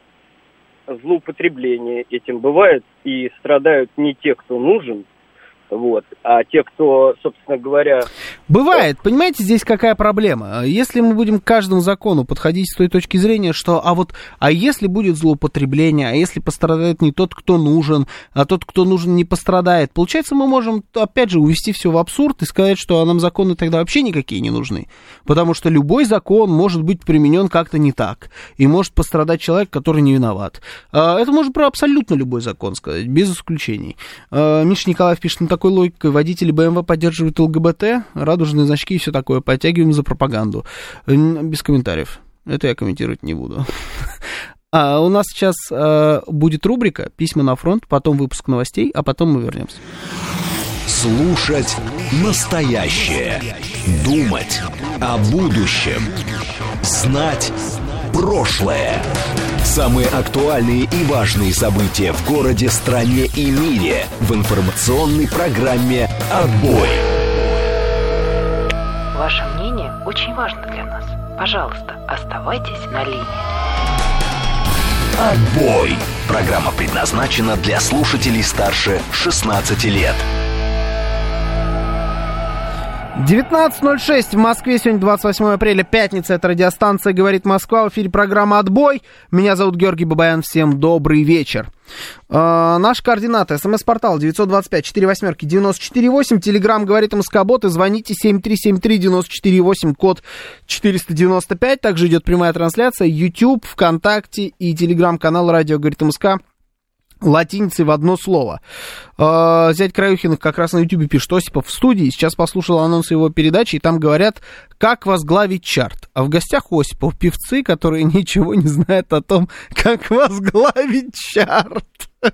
злоупотребление этим бывает, и страдают не те, кто нужен, вот. А те, кто, собственно говоря... Бывает, понимаете, здесь какая проблема? Если мы будем к каждому закону подходить с той точки зрения, что, а вот, а если будет злоупотребление, а если пострадает не тот, кто нужен, а тот, кто нужен, не пострадает, получается, мы можем, опять же, увести все в абсурд и сказать, что а нам законы тогда вообще никакие не нужны. Потому что любой закон может быть применен как-то не так, и может пострадать человек, который не виноват. А, это можно про абсолютно любой закон сказать, без исключений. А, Миша Николаев пишет, ну такой логикой водители BMW поддерживают ЛГБТ, радужные значки и все такое, подтягиваем за пропаганду. Без комментариев. Это я комментировать не буду. А у нас сейчас э, будет рубрика «Письма на фронт», потом выпуск новостей, а потом мы вернемся. Слушать настоящее. Думать о будущем. Знать прошлое. Самые актуальные и важные события в городе, стране и мире в информационной программе «Отбой». Ваше мнение очень важно для нас. Пожалуйста, оставайтесь на линии. «Отбой». Программа предназначена для слушателей старше 16 лет. 19.06 в Москве, сегодня 28 апреля, пятница, это радиостанция «Говорит Москва», в эфире программа «Отбой». Меня зовут Георгий Бабаян, всем добрый вечер. Э, наши координаты. СМС-портал 925 4 восьмерки 94 Телеграмм говорит МСК-бот. И звоните 7373-94-8, код 495. Также идет прямая трансляция. YouTube, ВКонтакте и Телеграм-канал «Радио говорит МСК» латиницей в одно слово. Э, зять Краюхиных как раз на ютубе пишет Осипов в студии. Сейчас послушал анонс его передачи, и там говорят, как возглавить чарт. А в гостях Осипов певцы, которые ничего не знают о том, как возглавить чарт.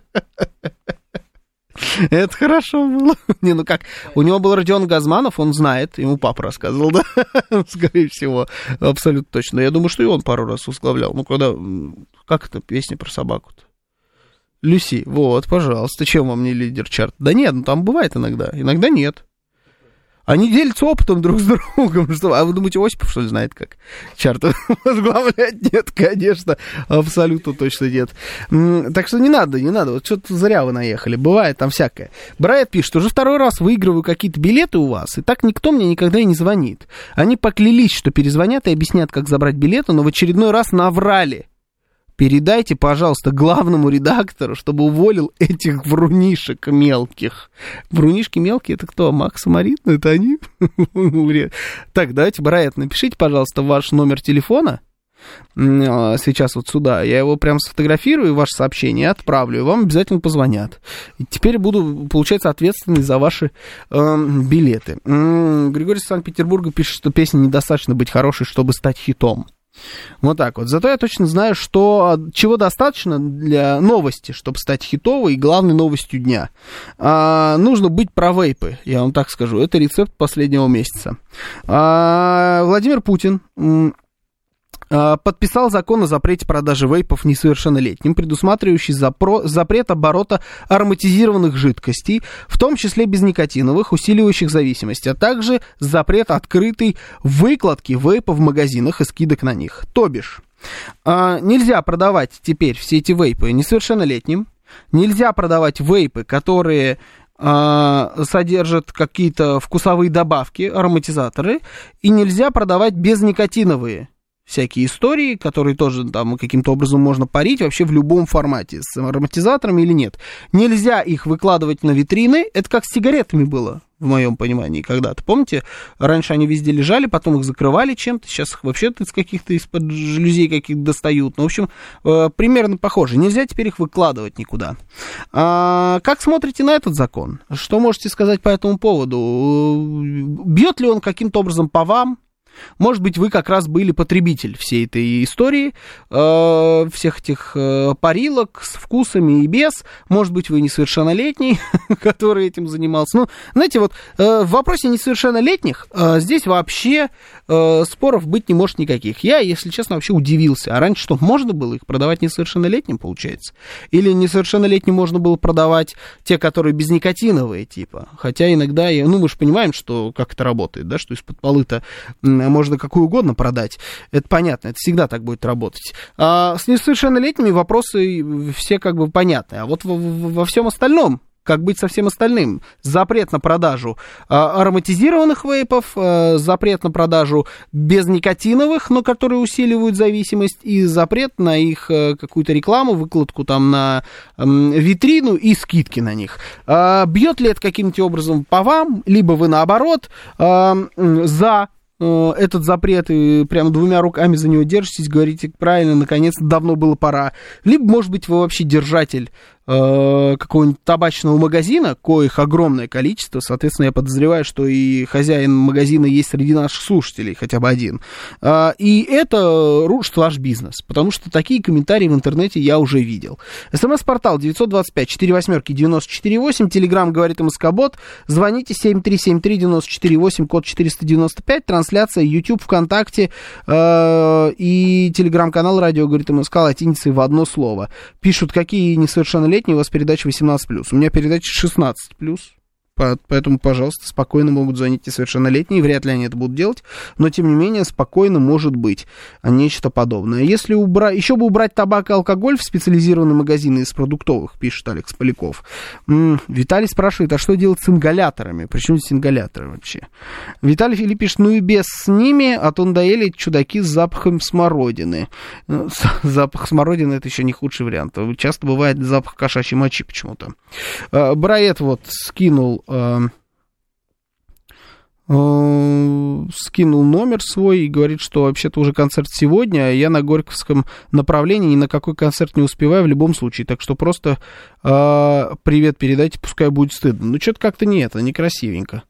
Это хорошо было. Не, ну как, у него был Родион Газманов, он знает, ему папа рассказывал, да, скорее всего, абсолютно точно. Я думаю, что и он пару раз возглавлял. Ну, когда, как это, песня про собаку-то? Люси, вот, пожалуйста, чем вам не лидер чарт? Да нет, ну там бывает иногда, иногда нет. Они делятся опытом друг с другом. Что, а вы думаете, Осипов, что ли, знает, как чарту возглавлять? Нет, конечно, абсолютно точно нет. Так что не надо, не надо. Вот что-то зря вы наехали. Бывает там всякое. Брайт пишет, уже второй раз выигрываю какие-то билеты у вас, и так никто мне никогда и не звонит. Они поклялись, что перезвонят и объяснят, как забрать билеты, но в очередной раз наврали. Передайте, пожалуйста, главному редактору, чтобы уволил этих врунишек мелких. Врунишки мелкие, это кто? Макс и Марина? Это они? Так, давайте, Брайт, напишите, пожалуйста, ваш номер телефона. А, сейчас вот сюда. Я его прям сфотографирую, ваше сообщение, отправлю, вам обязательно позвонят. Теперь буду, получается, ответственный за ваши э, билеты. Григорий из Санкт-Петербурга пишет, что песня недостаточно быть хорошей, чтобы стать хитом. Вот так вот. Зато я точно знаю, что чего достаточно для новости, чтобы стать хитовой и главной новостью дня. А, нужно быть про вейпы, я вам так скажу. Это рецепт последнего месяца. А, Владимир Путин а, подписал закон о запрете продажи вейпов несовершеннолетним, предусматривающий запро- запрет оборота ароматизированных жидкостей, в том числе безникотиновых, усиливающих зависимость, а также запрет открытой выкладки вейпа в магазинах и скидок на них. То бишь, э, нельзя продавать теперь все эти вейпы несовершеннолетним, нельзя продавать вейпы, которые а, содержат какие-то вкусовые добавки, ароматизаторы, и нельзя продавать безникотиновые всякие истории, которые тоже там каким-то образом можно парить вообще в любом формате, с ароматизаторами или нет. Нельзя их выкладывать на витрины, это как с сигаретами было, в моем понимании, когда-то. Помните, раньше они везде лежали, потом их закрывали чем-то, сейчас их вообще из каких-то из-под жалюзей каких-то достают. Ну, в общем, э, примерно похоже. Нельзя теперь их выкладывать никуда. А, как смотрите на этот закон? Что можете сказать по этому поводу? Бьет ли он каким-то образом по вам? Может быть, вы как раз были потребитель всей этой истории, э, всех этих э, парилок с вкусами и без. Может быть, вы несовершеннолетний, который этим занимался. Ну, знаете, вот э, в вопросе несовершеннолетних э, здесь вообще э, споров быть не может никаких. Я, если честно, вообще удивился. А раньше что, можно было их продавать несовершеннолетним, получается? Или несовершеннолетним можно было продавать те, которые безникотиновые, типа? Хотя иногда, ну, мы же понимаем, что как это работает, да, что из-под полы-то можно какую угодно продать. Это понятно, это всегда так будет работать. А с несовершеннолетними вопросы все как бы понятны. А вот во, во всем остальном как быть со всем остальным. Запрет на продажу а, ароматизированных вейпов, а, запрет на продажу безникотиновых, но которые усиливают зависимость, и запрет на их а, какую-то рекламу, выкладку там на витрину и скидки на них. Бьет ли это каким-то образом по вам, либо вы наоборот за этот запрет и прям двумя руками за него держитесь, говорите правильно, наконец давно было пора. Либо, может быть, вы вообще держатель Э, какого-нибудь табачного магазина, коих огромное количество, соответственно, я подозреваю, что и хозяин магазина есть среди наших слушателей, хотя бы один. Э, и это рушит ваш бизнес, потому что такие комментарии в интернете я уже видел. СМС-портал 925 4 восьмерки 94 Телеграмм говорит МСК-бот. Звоните 7373 код 495. Трансляция YouTube, ВКонтакте э, и телеграм-канал радио говорит МСК латиницей в одно слово. Пишут, какие несовершеннолетние летний у вас передача 18+. У меня передача 16+. Поэтому, пожалуйста, спокойно могут звонить несовершеннолетние, вряд ли они это будут делать, но, тем не менее, спокойно может быть нечто подобное. Если убрать, еще бы убрать табак и алкоголь в специализированные магазины из продуктовых, пишет Алекс Поляков. Виталий спрашивает, а что делать с ингаляторами? Причем здесь ингаляторы вообще? Виталий Филипп пишет, ну и без с ними, а то надоели чудаки с запахом смородины. Ну, запах смородины это еще не худший вариант. Часто бывает запах кошачьей мочи почему-то. А, Брает вот скинул скинул номер свой и говорит, что вообще-то уже концерт сегодня, а я на Горьковском направлении ни на какой концерт не успеваю в любом случае, так что просто э, привет передайте, пускай будет стыдно. Ну, что-то как-то не это, некрасивенько.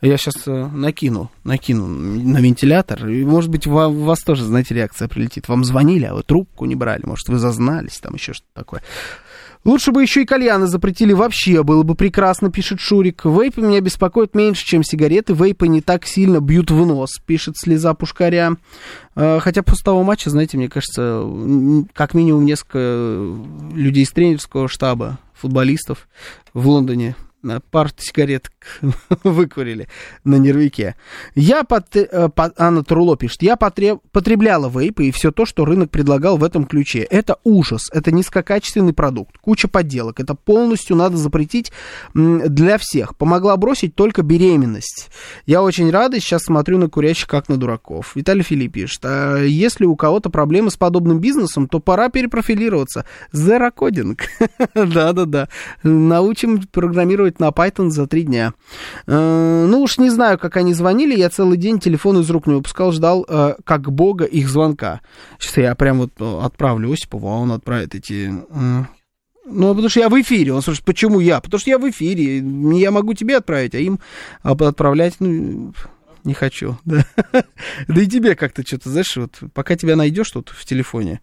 Я сейчас э, накину, накину на вентилятор, и, может быть, у вас тоже, знаете, реакция прилетит. Вам звонили, а вы трубку не брали, может, вы зазнались, там еще что-то такое. Лучше бы еще и кальяны запретили вообще, было бы прекрасно, пишет Шурик. Вейпы меня беспокоят меньше, чем сигареты. Вейпы не так сильно бьют в нос, пишет слеза Пушкаря. А, хотя после того матча, знаете, мне кажется, как минимум несколько людей из тренерского штаба, футболистов в Лондоне пар сигарет выкурили на нервике. Я, э, Анна Труло пишет, я потреб, потребляла вейпы и все то, что рынок предлагал в этом ключе. Это ужас, это низкокачественный продукт, куча подделок, это полностью надо запретить для всех. Помогла бросить только беременность. Я очень рада, сейчас смотрю на курящих как на дураков. Виталий Филипп пишет, а если у кого-то проблемы с подобным бизнесом, то пора перепрофилироваться. Зерокодинг. Да-да-да. Научим программировать на Python за три дня. Э, ну уж не знаю, как они звонили, я целый день телефон из рук не выпускал, ждал э, как бога их звонка. Сейчас я прям вот э, отправлю Осипову, а он отправит эти... Ну, потому что я в эфире. Он спрашивает, почему я? Потому что я в эфире. Я могу тебе отправить, а им отправлять, ну, не хочу. Да, да и тебе как-то что-то, знаешь, вот пока тебя найдешь тут в телефоне,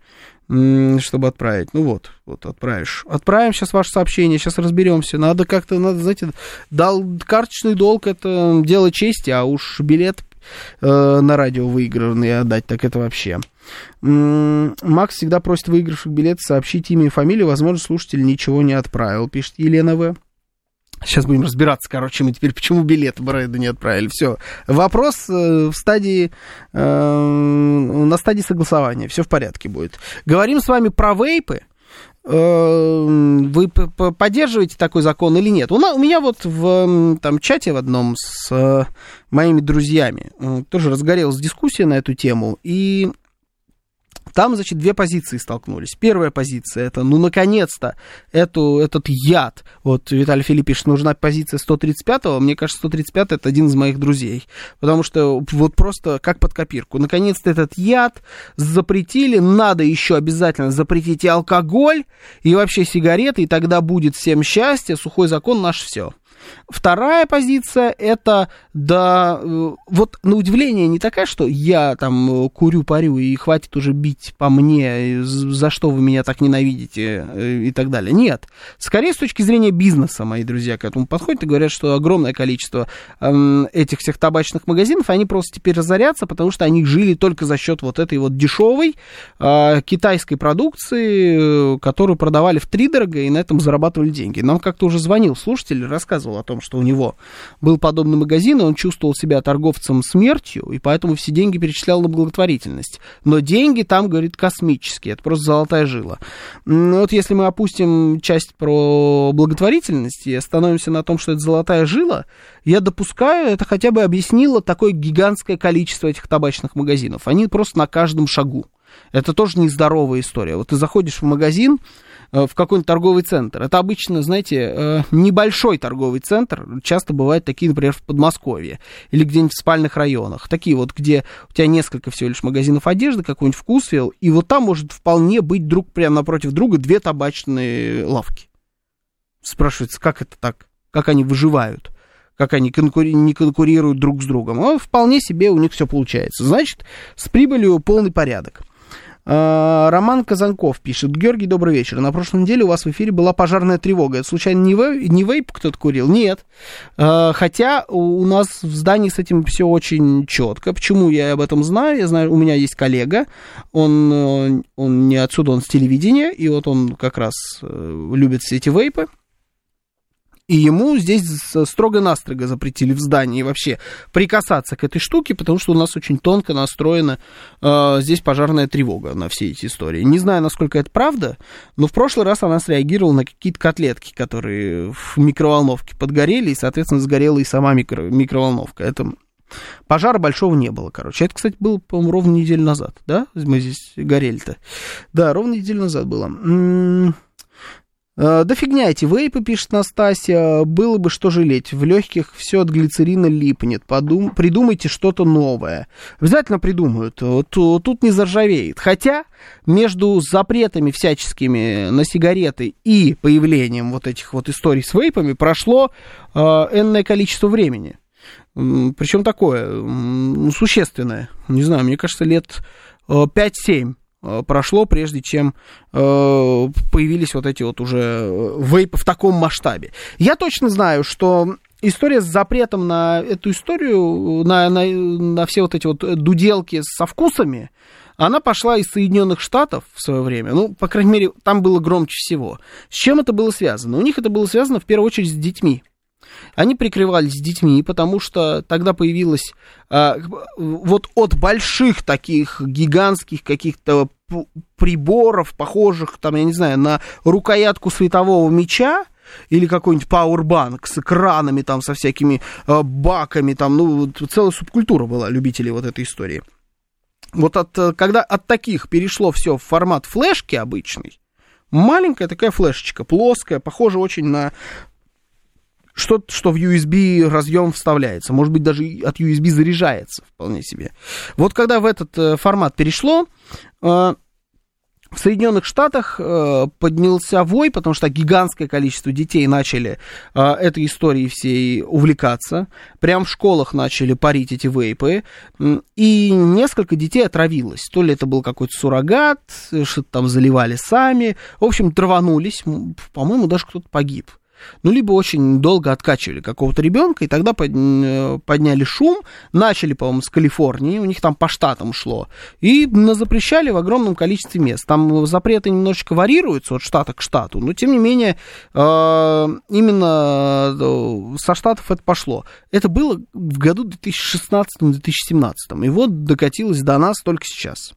чтобы отправить. Ну вот, вот отправишь. Отправим сейчас ваше сообщение, сейчас разберемся. Надо как-то, надо, знаете, дал карточный долг, это дело чести, а уж билет э, на радио выигранный отдать, так это вообще. Макс всегда просит выигравших билет сообщить имя и фамилию, возможно, слушатель ничего не отправил, пишет Елена В. Сейчас будем разбираться, короче, мы теперь почему билет Брайда не отправили. Все. Вопрос э, в стадии, э, на стадии согласования. Все в порядке будет. Говорим с вами про вейпы. Э, вы поддерживаете такой закон или нет? У, меня вот в там, чате в одном с э, моими друзьями тоже разгорелась дискуссия на эту тему. И там, значит, две позиции столкнулись. Первая позиция это, ну, наконец-то, эту, этот яд. Вот Виталий Филипп пишет, нужна позиция 135-го. Мне кажется, 135 это один из моих друзей. Потому что вот просто как под копирку. Наконец-то этот яд запретили. Надо еще обязательно запретить и алкоголь, и вообще сигареты, и тогда будет всем счастье. Сухой закон наш все. Вторая позиция это, да, э, вот на удивление не такая, что я там э, курю, парю и хватит уже бить по мне, за что вы меня так ненавидите э, и так далее. Нет. Скорее с точки зрения бизнеса, мои друзья к этому подходят и говорят, что огромное количество эм, этих всех табачных магазинов, они просто теперь разорятся, потому что они жили только за счет вот этой вот дешевой э, китайской продукции, которую продавали в три дорого и на этом зарабатывали деньги. Нам как-то уже звонил слушатель, рассказывал о том, что у него был подобный магазин, и он чувствовал себя торговцем смертью, и поэтому все деньги перечислял на благотворительность. Но деньги там, говорит, космические, это просто золотая жила. Вот если мы опустим часть про благотворительность и остановимся на том, что это золотая жила, я допускаю, это хотя бы объяснило такое гигантское количество этих табачных магазинов. Они просто на каждом шагу. Это тоже нездоровая история. Вот ты заходишь в магазин, в какой-нибудь торговый центр. Это обычно, знаете, э, небольшой торговый центр. Часто бывают такие, например, в Подмосковье или где-нибудь в спальных районах. Такие вот, где у тебя несколько всего лишь магазинов одежды, какой-нибудь вкусвилл, и вот там может вполне быть друг прямо напротив друга две табачные лавки. Спрашивается, как это так? Как они выживают? как они конкури- не конкурируют друг с другом. А вполне себе у них все получается. Значит, с прибылью полный порядок. А, Роман Казанков пишет. Георгий, добрый вечер. На прошлой неделе у вас в эфире была пожарная тревога. Это случайно не, вей, не вейп кто-то курил? Нет. А, хотя у нас в здании с этим все очень четко. Почему я об этом знаю? Я знаю, у меня есть коллега. Он, э, он не отсюда, он с телевидения. И вот он как раз э, любит все эти вейпы. И ему здесь строго-настрого запретили в здании вообще прикасаться к этой штуке, потому что у нас очень тонко настроена э, здесь пожарная тревога на все эти истории. Не знаю, насколько это правда, но в прошлый раз она среагировала на какие-то котлетки, которые в микроволновке подгорели, и, соответственно, сгорела и сама микро микроволновка. Это Пожара большого не было, короче. Это, кстати, было, по-моему, ровно неделю назад, да? Мы здесь горели-то. Да, ровно неделю назад было. Э, да фигня эти вейпы, пишет Настасья, было бы что жалеть, в легких все от глицерина липнет, Подум... придумайте что-то новое. Обязательно придумают, тут не заржавеет. Хотя между запретами всяческими на сигареты и появлением вот этих вот историй с вейпами прошло э, энное количество времени. Причем такое, существенное, не знаю, мне кажется, лет 5-7 э, Э, прошло, прежде чем э, появились вот эти вот уже э, вейпы в таком масштабе. Я точно знаю, что история с запретом на эту историю, на, на, на все вот эти вот дуделки со вкусами, она пошла из Соединенных Штатов в свое время. Ну, по крайней мере, там было громче всего. С чем это было связано? У них это было связано в первую очередь с детьми. Они прикрывались детьми, потому что тогда появилась а, вот от больших таких гигантских каких-то приборов, похожих, там, я не знаю, на рукоятку светового меча, или какой-нибудь пауэрбанк с экранами, там, со всякими э, баками, там, ну, целая субкультура была любителей вот этой истории. Вот от, когда от таких перешло все в формат флешки обычный, маленькая такая флешечка, плоская, похожа очень на что-то, что в USB разъем вставляется, может быть, даже от USB заряжается вполне себе. Вот когда в этот э, формат перешло, э, в Соединенных Штатах э, поднялся вой, потому что гигантское количество детей начали этой историей всей увлекаться. Прям в школах начали парить эти вейпы. И несколько детей отравилось. То ли это был какой-то суррогат, что-то там заливали сами. В общем, траванулись. По-моему, даже кто-то погиб ну, либо очень долго откачивали какого-то ребенка, и тогда э, подняли шум, начали, по-моему, с Калифорнии, у них там по штатам шло, и запрещали в огромном количестве мест. Там запреты немножечко варьируются от штата к штату, но, тем не менее, э, именно э, со штатов это пошло. Это было в году 2016-2017, и вот докатилось до нас только сейчас.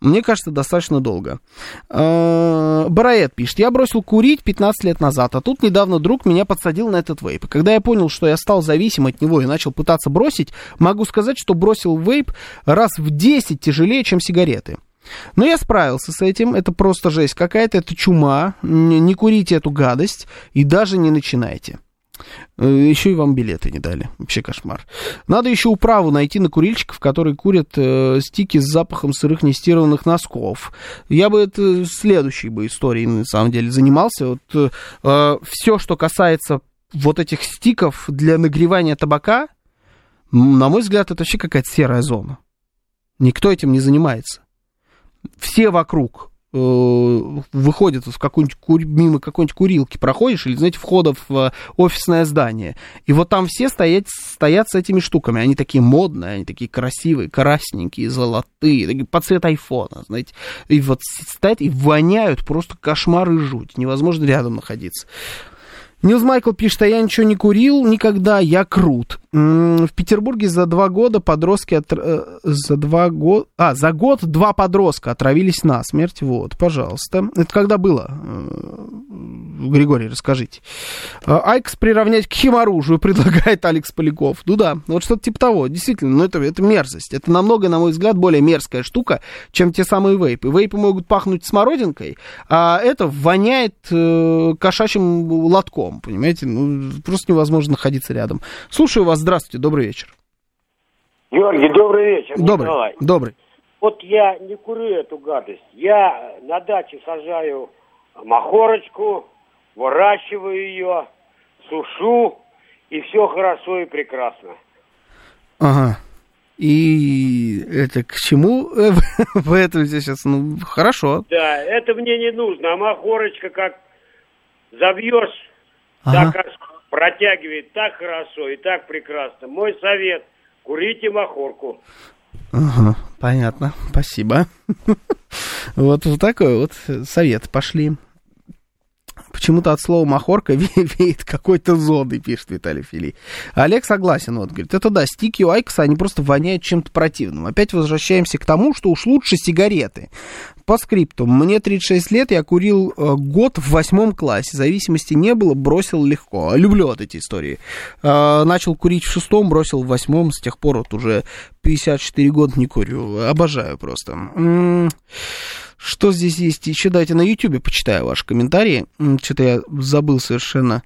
Мне кажется, достаточно долго. А, Бараэт пишет, я бросил курить 15 лет назад, а тут недавно друг меня подсадил на этот вейп. Когда я понял, что я стал зависим от него и начал пытаться бросить, могу сказать, что бросил вейп раз в 10 тяжелее, чем сигареты. Но я справился с этим, это просто жесть какая-то, это чума, не курите эту гадость и даже не начинайте. Э, еще и вам билеты не дали. Вообще кошмар. Надо еще управу найти на курильщиков, которые курят э, стики с запахом сырых нестированных носков. Я бы это следующей бы историей, на самом деле, занимался. Вот, э, э, все, что касается вот этих стиков для нагревания табака, на мой взгляд, это вообще какая-то серая зона. Никто этим не занимается. Все вокруг выходит в какую-нибудь мимо какой-нибудь курилки проходишь, или, знаете, входа в э, офисное здание, и вот там все стоят, стоят с этими штуками, они такие модные, они такие красивые, красненькие, золотые, такие по цвет айфона, знаете, и вот стоят и воняют просто кошмар и жуть, невозможно рядом находиться. Нилс Майкл пишет, а я ничего не курил никогда, я крут. В Петербурге за два года подростки... От... Э, за два года... А, за год два подростка отравились на смерть. Вот, пожалуйста. Это когда было? Э, Григорий, расскажите. Э, Айкс приравнять к химоружию, предлагает Алекс Поляков. Ну да, вот что-то типа того. Действительно, ну это, это мерзость. Это намного, на мой взгляд, более мерзкая штука, чем те самые вейпы. Вейпы могут пахнуть смородинкой, а это воняет кошачьим лотком, понимаете? Ну, просто невозможно находиться рядом. Слушаю вас Здравствуйте, добрый вечер. Георгий, добрый вечер. Добрый, Николай. добрый. Вот я не курю эту гадость. Я на даче сажаю махорочку, выращиваю ее, сушу, и все хорошо и прекрасно. Ага. И это к чему вы это сейчас? Ну, хорошо. Да, это мне не нужно. А махорочка как забьешь, ага. так протягивает так хорошо и так прекрасно. Мой совет – курите махорку. Ага, понятно, спасибо. Вот, такой вот совет. Пошли. Почему-то от слова махорка веет какой-то зоной, пишет Виталий Фили. Олег согласен, вот, говорит, это да, стики у Айкоса, они просто воняют чем-то противным. Опять возвращаемся к тому, что уж лучше сигареты. По скрипту. Мне 36 лет, я курил э, год в восьмом классе. Зависимости не было, бросил легко. Люблю вот эти истории. Э, начал курить в шестом, бросил в восьмом. С тех пор вот уже 54 года не курю. Обожаю просто. Что здесь есть еще? Давайте на YouTube почитаю ваши комментарии. Что-то я забыл совершенно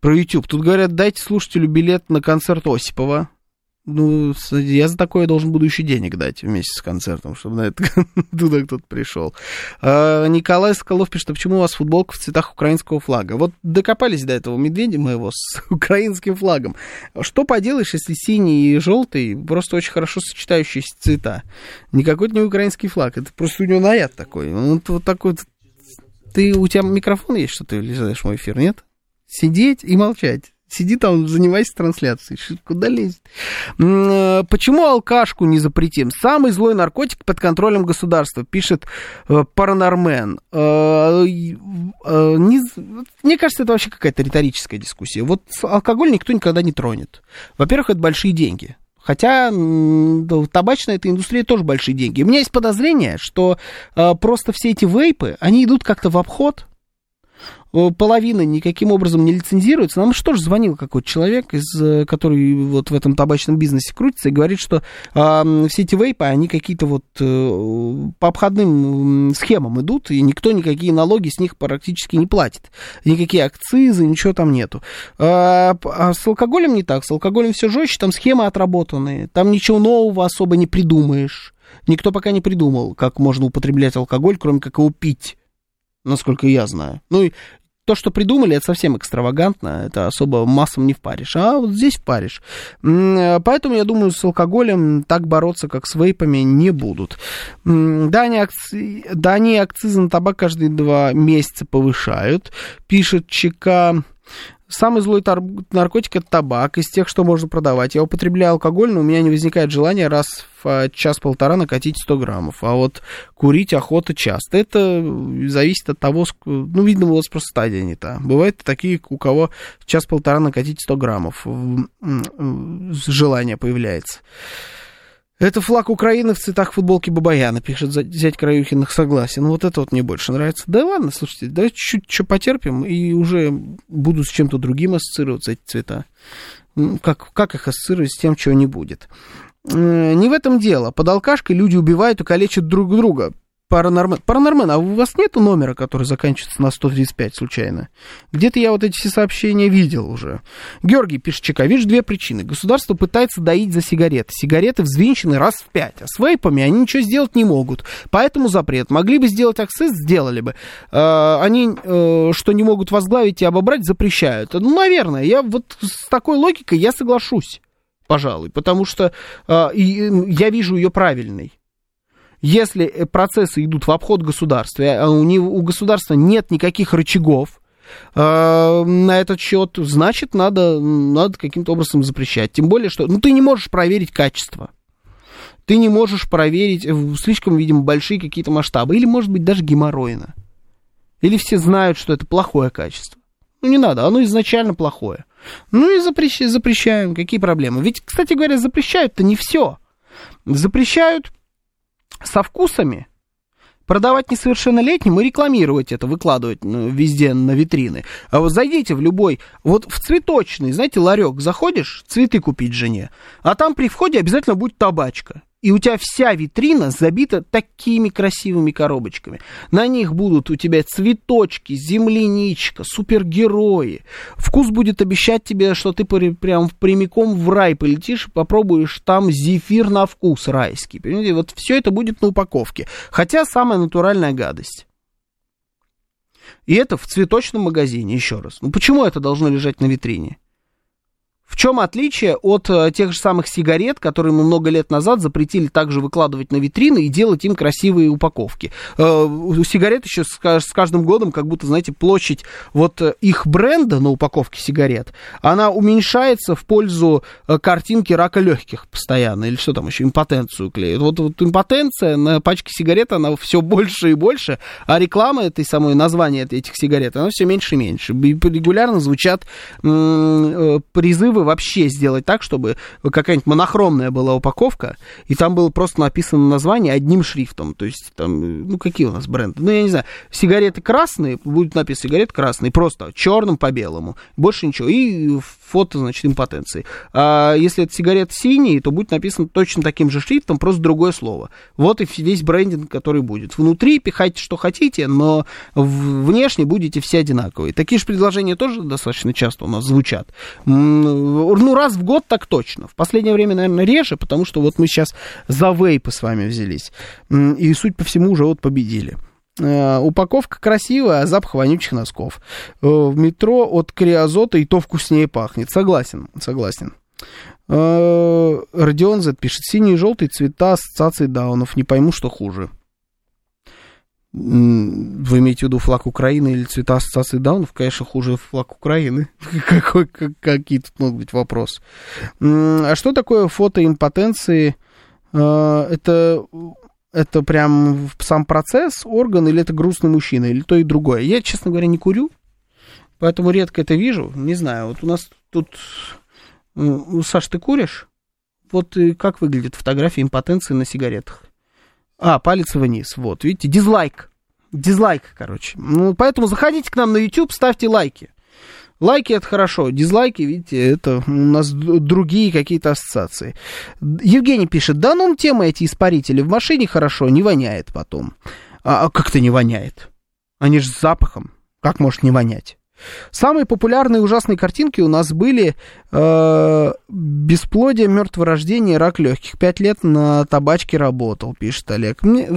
про YouTube. Тут говорят, дайте слушателю билет на концерт Осипова. Ну, я за такое должен буду еще денег дать вместе с концертом, чтобы на это туда кто-то пришел. А, Николай Соколов пишет, а почему у вас футболка в цветах украинского флага? Вот докопались до этого медведя моего с украинским флагом. Что поделаешь, если синий и желтый просто очень хорошо сочетающиеся цвета? Никакой-то не украинский флаг, это просто у него наряд такой. Он вот такой... Ты, у тебя микрофон есть, что ты влезаешь в мой эфир, нет? Сидеть и молчать Сиди там, занимайся трансляцией. Куда лезет? Э, почему алкашку не запретим? Самый злой наркотик под контролем государства, пишет э, Паранормен. Э, не, мне кажется, это вообще какая-то риторическая дискуссия. Вот алкоголь никто никогда не тронет. Во-первых, это большие деньги. Хотя табачная эта индустрия тоже большие деньги. У меня есть подозрение, что э, просто все эти вейпы, они идут как-то в обход половина никаким образом не лицензируется. Нам что же звонил какой-то человек, из, э, который вот в этом табачном бизнесе крутится и говорит, что э, все эти вейпы, они какие-то вот э, по обходным схемам идут, и никто никакие налоги с них практически не платит. Никакие акцизы, ничего там нету. А, а с алкоголем не так. С алкоголем все жестче, там схемы отработанные, там ничего нового особо не придумаешь. Никто пока не придумал, как можно употреблять алкоголь, кроме как его пить насколько я знаю. Ну, и то, что придумали, это совсем экстравагантно, это особо массам не впаришь, а вот здесь впаришь. Поэтому, я думаю, с алкоголем так бороться, как с вейпами, не будут. Да, они, акци... да, они акцизы на табак каждые два месяца повышают, пишет ЧК. Самый злой тар- наркотик это табак, из тех, что можно продавать. Я употребляю алкоголь, но у меня не возникает желания раз а, час-полтора накатить 100 граммов. А вот курить охота часто. Это зависит от того, ну, видно, у вас просто стадия не та. Бывают такие, у кого час-полтора накатить 100 граммов желание появляется. Это флаг Украины в цветах футболки Бабаяна, пишет зять Краюхиных, согласен. Вот это вот мне больше нравится. Да ладно, слушайте, да чуть-чуть что потерпим, и уже будут с чем-то другим ассоциироваться эти цвета. Как, как их ассоциировать с тем, чего не будет? Э, не в этом дело. Под алкашкой люди убивают и калечат друг друга. Паранормен. Паранормен, а у вас нету номера, который заканчивается на 135 случайно? Где-то я вот эти все сообщения видел уже. Георгий пишет, ЧК, видишь две причины. Государство пытается доить за сигареты. Сигареты взвинчены раз в пять, а с вейпами они ничего сделать не могут. Поэтому запрет. Могли бы сделать акциз, сделали бы. Э, они, э, что не могут возглавить и обобрать, запрещают. Ну, наверное, я вот с такой логикой я соглашусь, пожалуй, потому что э, я вижу ее правильной. Если э, процессы идут в обход государства, а у, него, у государства нет никаких рычагов, э, на этот счет, значит, надо, надо каким-то образом запрещать. Тем более, что ну, ты не можешь проверить качество. Ты не можешь проверить э, слишком, видимо, большие какие-то масштабы. Или, может быть, даже геморройно. Или все знают, что это плохое качество. Ну, не надо, оно изначально плохое. Ну и запрещ... запрещаем. Какие проблемы? Ведь, кстати говоря, запрещают-то не все. Запрещают со вкусами, продавать несовершеннолетним и рекламировать это, выкладывать ну, везде на витрины. А вот зайдите в любой, вот в цветочный, знаете, ларек заходишь, цветы купить жене, а там при входе обязательно будет табачка и у тебя вся витрина забита такими красивыми коробочками. На них будут у тебя цветочки, земляничка, супергерои. Вкус будет обещать тебе, что ты прям прямиком в рай полетишь, попробуешь там зефир на вкус райский. Понимаете, вот все это будет на упаковке. Хотя самая натуральная гадость. И это в цветочном магазине, еще раз. Ну почему это должно лежать на витрине? В чем отличие от э, тех же самых сигарет, которые мы много лет назад запретили также выкладывать на витрины и делать им красивые упаковки? Э, у сигарет еще с, каждым годом, как будто, знаете, площадь вот э, их бренда на упаковке сигарет, она уменьшается в пользу картинки рака легких постоянно, или что там еще, импотенцию клеят. Вот, вот импотенция на пачке сигарет, она все больше и больше, а реклама этой самой, название этих сигарет, она все меньше и меньше. И регулярно звучат э, призывы вообще сделать так, чтобы какая-нибудь монохромная была упаковка, и там было просто написано название одним шрифтом. То есть там, ну какие у нас бренды? Ну, я не знаю, сигареты красные, будет написано сигареты красные, просто черным по белому. Больше ничего. И фото, значит, импотенции. А если это сигареты синие, то будет написано точно таким же шрифтом, просто другое слово. Вот и весь брендинг, который будет. Внутри пихайте, что хотите, но внешне будете все одинаковые. Такие же предложения тоже достаточно часто у нас звучат ну, раз в год так точно. В последнее время, наверное, реже, потому что вот мы сейчас за вейпы с вами взялись. И, суть по всему, уже вот победили. Uh, упаковка красивая, а запах вонючих носков. Uh, в метро от криозота и то вкуснее пахнет. Согласен, согласен. Родион Z пишет, синий и желтый цвета ассоциации даунов. Не пойму, что хуже. Вы имеете в виду флаг Украины или цвета ассоциации даунов? Конечно, хуже флаг Украины. Какой, как, какие тут могут быть вопросы? А что такое фотоимпотенции? А, это, это прям сам процесс, орган, или это грустный мужчина, или то и другое? Я, честно говоря, не курю, поэтому редко это вижу. Не знаю, вот у нас тут... Саш, ты куришь? Вот как выглядит фотография импотенции на сигаретах? А, палец вниз. Вот, видите, дизлайк. Дизлайк, короче. Ну, поэтому заходите к нам на YouTube, ставьте лайки. Лайки это хорошо, дизлайки, видите, это у нас другие какие-то ассоциации. Евгений пишет, да ну тема эти испарители, в машине хорошо, не воняет потом. А, а как-то не воняет? Они же с запахом, как может не вонять? Самые популярные ужасные картинки у нас были э, «Бесплодие, мертворождение, рак легких». Пять лет на табачке работал, пишет Олег. Мне,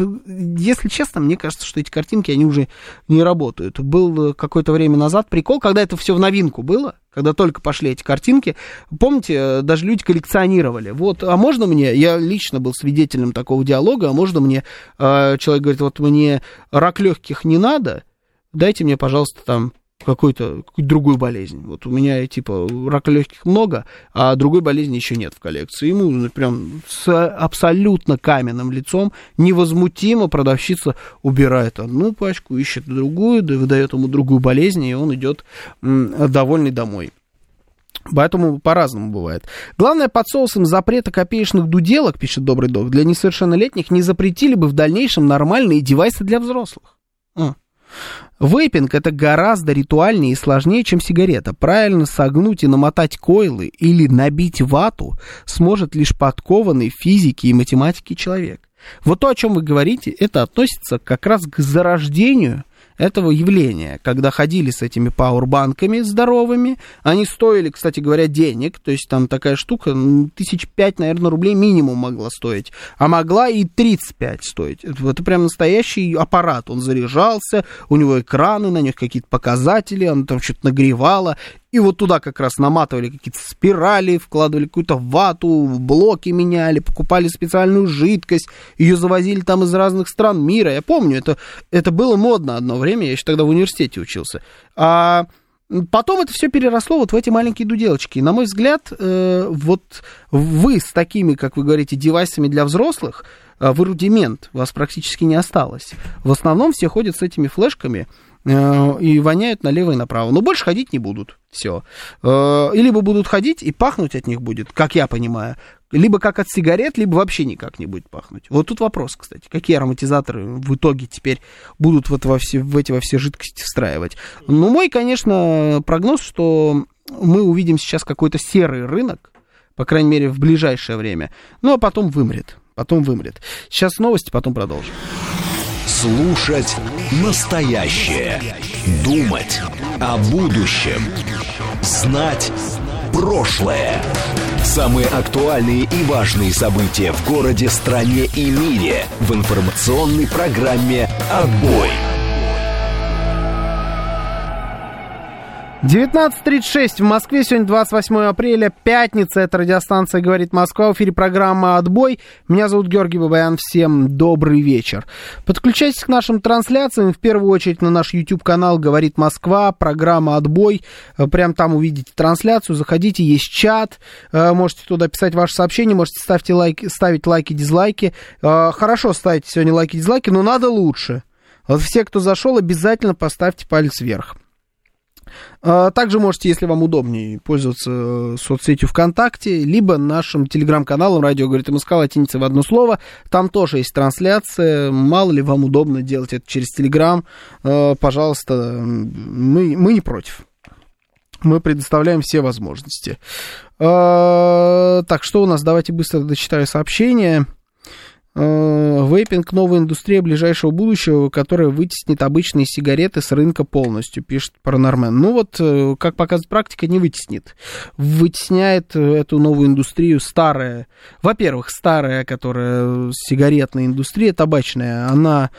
если честно, мне кажется, что эти картинки, они уже не работают. Был какое-то время назад прикол, когда это все в новинку было, когда только пошли эти картинки. Помните, даже люди коллекционировали. Вот, а можно мне, я лично был свидетелем такого диалога, а можно мне, э, человек говорит, вот мне рак легких не надо, дайте мне, пожалуйста, там какую-то какую другую болезнь. Вот у меня, типа, рака легких много, а другой болезни еще нет в коллекции. Ему ну, прям с абсолютно каменным лицом, невозмутимо продавщица убирает одну пачку, ищет другую, выдает ему другую болезнь, и он идет довольный домой. Поэтому по-разному бывает. Главное, под соусом запрета копеечных дуделок, пишет Добрый Док, для несовершеннолетних не запретили бы в дальнейшем нормальные девайсы для взрослых. А. Вейпинг это гораздо ритуальнее и сложнее, чем сигарета. Правильно согнуть и намотать койлы или набить вату сможет лишь подкованный физики и математики человек. Вот то, о чем вы говорите, это относится как раз к зарождению этого явления, когда ходили с этими пауэрбанками здоровыми, они стоили, кстати говоря, денег, то есть там такая штука, тысяч пять, наверное, рублей минимум могла стоить, а могла и 35 стоить. Это, прям настоящий аппарат, он заряжался, у него экраны, на них какие-то показатели, он там что-то нагревало, и вот туда как раз наматывали какие-то спирали, вкладывали какую-то вату, блоки меняли, покупали специальную жидкость, ее завозили там из разных стран мира. Я помню, это, это было модно одно время, я еще тогда в университете учился. А Потом это все переросло вот в эти маленькие дуделочки. И, на мой взгляд, э, вот вы с такими, как вы говорите, девайсами для взрослых, э, вы рудимент, вас практически не осталось. В основном все ходят с этими флешками, и воняют налево и направо. Но больше ходить не будут. Все. Э, и либо будут ходить, и пахнуть от них будет, как я понимаю, либо как от сигарет, либо вообще никак не будет пахнуть. Вот тут вопрос, кстати, какие ароматизаторы в итоге теперь будут вот во все, в эти во все жидкости встраивать. Ну, мой, конечно, прогноз, что мы увидим сейчас какой-то серый рынок, по крайней мере, в ближайшее время, ну, а потом вымрет. Потом вымрет. Сейчас новости, потом продолжим. Слушать настоящее. Думать о будущем. Знать прошлое. Самые актуальные и важные события в городе, стране и мире в информационной программе «Отбой». 19.36 в Москве, сегодня 28 апреля, пятница, это радиостанция «Говорит Москва», в эфире программа «Отбой». Меня зовут Георгий Бабаян, всем добрый вечер. Подключайтесь к нашим трансляциям, в первую очередь на наш YouTube-канал «Говорит Москва», программа «Отбой», прям там увидите трансляцию, заходите, есть чат, э, можете туда писать ваши сообщения, можете ставить лайки, ставить лайки, дизлайки. Э, хорошо ставить сегодня лайки, дизлайки, но надо лучше. Вот все, кто зашел, обязательно поставьте палец вверх. А, также можете, если вам удобнее, пользоваться э, соцсетью ВКонтакте, либо нашим телеграм-каналом «Радио говорит МСК» латиница в одно слово. Там тоже есть трансляция. Мало ли вам удобно делать это через телеграм. Э, пожалуйста, мы, мы не против. Мы предоставляем все возможности. А, так, что у нас? Давайте быстро дочитаю сообщение. Э, вейпинг – новая индустрия ближайшего будущего, которая вытеснит обычные сигареты с рынка полностью, пишет Паранормен. Ну вот, э, как показывает практика, не вытеснит. Вытесняет эту новую индустрию старая. Во-первых, старая, которая сигаретная индустрия, табачная, она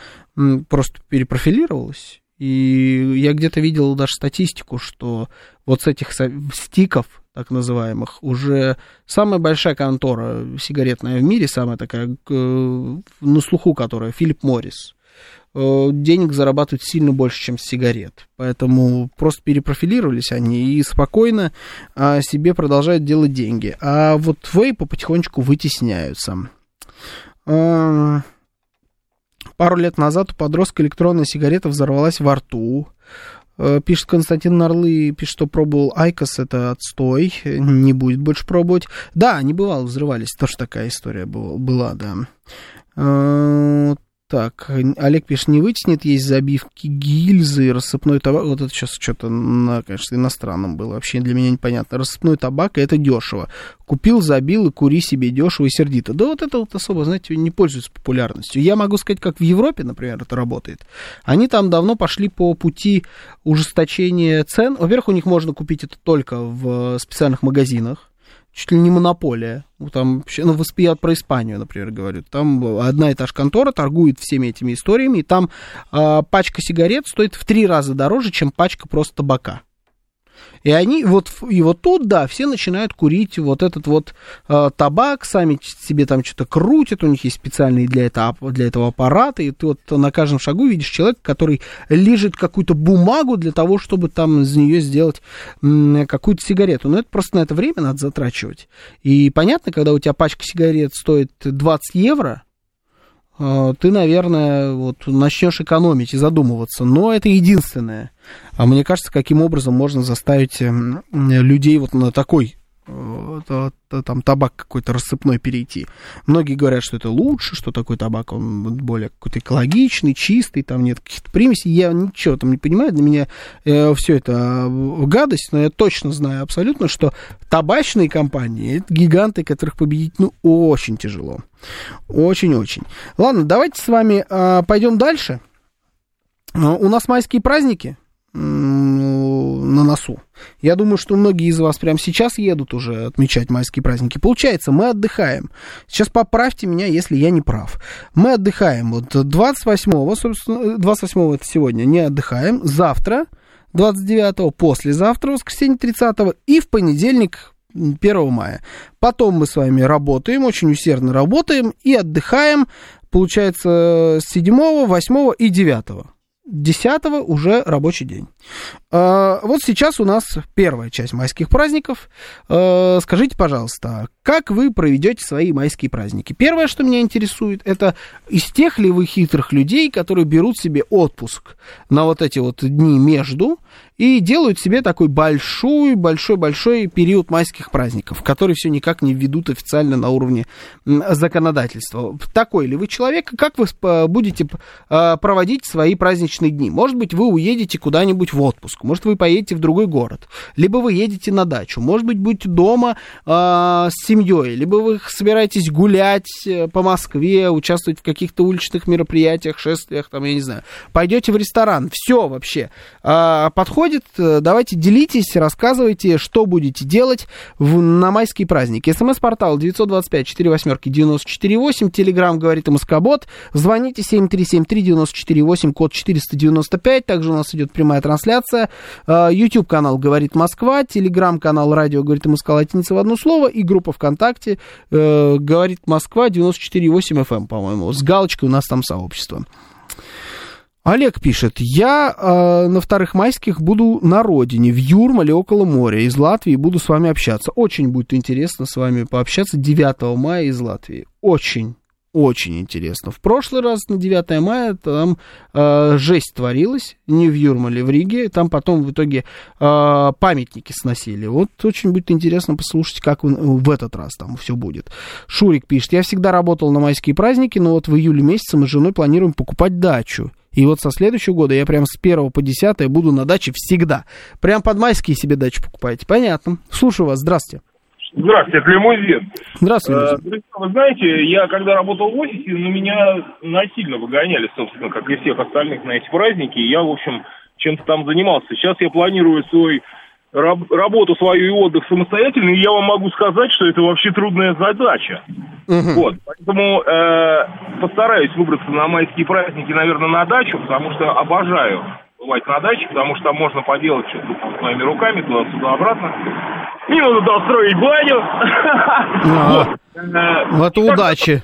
просто перепрофилировалась. И я где-то видел даже статистику, что вот с этих стиков, так называемых, уже самая большая контора сигаретная в мире, самая такая на слуху, которая Филипп Моррис. э, денег зарабатывают сильно больше, чем сигарет. Поэтому просто перепрофилировались они и спокойно э, себе продолжают делать деньги. А вот вейпы потихонечку вытесняются. Э, пару лет назад у подростка электронная сигарета взорвалась во рту. Э, пишет Константин Нарлы, пишет, что пробовал IQOS, это отстой, не будет больше пробовать. Да, не бывало, взрывались, тоже такая история была, была да. Э, так, Олег пишет, не вытеснит, есть забивки гильзы, рассыпной табак. Вот это сейчас что-то, на, конечно, иностранном было, вообще для меня непонятно. Рассыпной табак, это дешево. Купил, забил и кури себе дешево и сердито. Да вот это вот особо, знаете, не пользуется популярностью. Я могу сказать, как в Европе, например, это работает. Они там давно пошли по пути ужесточения цен. Во-первых, у них можно купить это только в специальных магазинах чуть ли не монополия. Ну, там, ну, я про Испанию, например, говорю. Там одна и та же контора торгует всеми этими историями, и там э, пачка сигарет стоит в три раза дороже, чем пачка просто табака. И они вот, и вот тут, да, все начинают курить вот этот вот э, табак, сами себе там что-то крутят, у них есть специальные для этого, для этого аппараты, и ты вот на каждом шагу видишь человека, который лежит какую-то бумагу для того, чтобы там из нее сделать какую-то сигарету. Но это просто на это время надо затрачивать. И понятно, когда у тебя пачка сигарет стоит 20 евро, ты, наверное, вот начнешь экономить и задумываться. Но это единственное. А мне кажется, каким образом можно заставить эм, людей вот на такой там табак какой-то рассыпной перейти. Многие говорят, что это лучше, что такой табак, он более какой-то экологичный, чистый, там нет каких-то примесей. Я ничего там не понимаю, для меня э, все это э, гадость, но я точно знаю абсолютно, что табачные компании, это гиганты, которых победить, ну, очень тяжело. Очень-очень. Ладно, давайте с вами э, пойдем дальше. Э, у нас майские праздники на носу. Я думаю, что многие из вас прямо сейчас едут уже отмечать майские праздники. Получается, мы отдыхаем. Сейчас поправьте меня, если я не прав. Мы отдыхаем вот 28-го, собственно, 28-го это сегодня, не отдыхаем. Завтра, 29-го, послезавтра, воскресенье 30-го, и в понедельник 1 мая. Потом мы с вами работаем, очень усердно работаем и отдыхаем, получается, с 7, 8 и 9. 10 уже рабочий день. А, вот сейчас у нас первая часть майских праздников. А, скажите, пожалуйста, как вы проведете свои майские праздники? Первое, что меня интересует, это из тех ли вы хитрых людей, которые берут себе отпуск на вот эти вот дни между и делают себе такой большой, большой, большой период майских праздников, который все никак не введут официально на уровне законодательства. Такой ли вы человек, как вы будете а, проводить свои праздничные дни? Может быть, вы уедете куда-нибудь в отпуск, может, вы поедете в другой город, либо вы едете на дачу, может быть, будете дома э, с семьей, либо вы собираетесь гулять э, по Москве, участвовать в каких-то уличных мероприятиях, шествиях, там, я не знаю, пойдете в ресторан, все вообще э, подходит, давайте делитесь, рассказывайте, что будете делать в, на майские праздники. СМС-портал 925 4 восьмерки 948, Телеграмм говорит МСК-бот, звоните 7373 948, код 495, также у нас идет прямая трансляция. А, YouTube канал «Говорит Москва», телеграм-канал «Радио говорит МСК» латиница в одно слово и группа ВКонтакте э, «Говорит Москва» 94,8 FM, эм, по-моему. С галочкой у нас там сообщество. Олег пишет, я э, на вторых майских буду на родине, в Юрмале, около моря, из Латвии, буду с вами общаться. Очень будет интересно с вами пообщаться 9 мая из Латвии. Очень очень интересно. В прошлый раз на 9 мая там э, жесть творилась, не в Юрмале, в Риге. Там потом в итоге э, памятники сносили. Вот очень будет интересно послушать, как в, в этот раз там все будет. Шурик пишет, я всегда работал на майские праздники, но вот в июле месяце мы с женой планируем покупать дачу. И вот со следующего года я прям с 1 по 10 буду на даче всегда. Прям под майские себе дачу покупаете. Понятно. Слушаю вас. Здравствуйте. Здравствуйте, это Лимузин. Здравствуйте. Э, вы знаете, я когда работал в офисе, на меня насильно выгоняли, собственно, как и всех остальных на эти праздники. Я, в общем, чем-то там занимался. Сейчас я планирую свой раб, работу свою и отдых самостоятельно, и я вам могу сказать, что это вообще трудная задача. Угу. Вот, поэтому э, постараюсь выбраться на майские праздники, наверное, на дачу, потому что обожаю бывать на даче, потому что там можно поделать что-то с моими руками, туда-сюда, обратно. Не надо туда строить баню. Вот. Это удачи.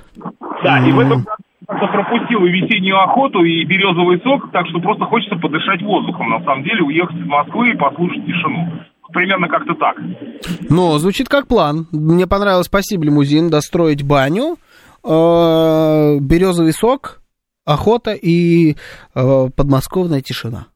Да, и в этом пропустил и весеннюю охоту, и березовый сок, так что просто хочется подышать воздухом, на самом деле, уехать из Москвы и послушать тишину. Примерно как-то так. Ну, звучит как план. Мне понравилось, спасибо, лимузин, достроить баню, э, березовый сок, охота и э, подмосковная тишина.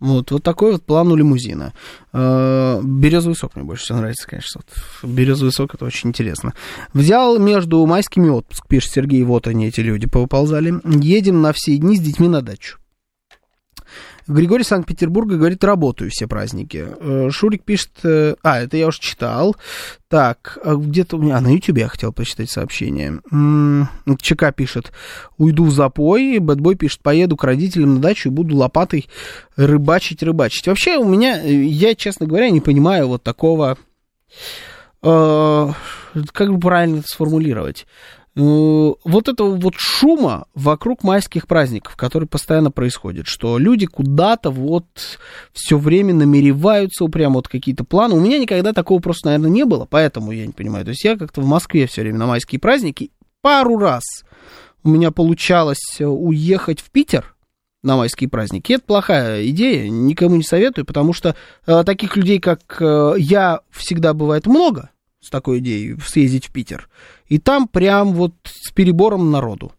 Вот, вот такой вот план у лимузина. Э, березовый сок мне больше всего нравится, конечно. Вот. Березовый сок это очень интересно. Взял между майскими отпуск, пишет Сергей. Вот они, эти люди, поползали. Едем на все дни с детьми на дачу. Григорий Санкт-Петербурга говорит, работаю все праздники. Э, Шурик пишет, э, а, это я уже читал. Так, а где-то у меня, а на YouTube я хотел прочитать сообщение. ЧК пишет, уйду в запой. Бэтбой пишет, поеду к родителям на дачу и буду лопатой рыбачить, рыбачить. Вообще у меня, э, я, честно говоря, не понимаю вот такого, как бы правильно это сформулировать. Э, вот этого вот шума вокруг майских праздников, который постоянно происходит, что люди куда-то вот все время намереваются упрямо вот какие-то планы. У меня никогда такого просто, наверное, не было, поэтому я не понимаю. То есть я как-то в Москве все время на майские праздники пару раз у меня получалось уехать в Питер, на майские праздники. Это плохая идея, никому не советую, потому что э, таких людей, как э, я, всегда бывает много с такой идеей съездить в Питер. И там прям вот с перебором народу.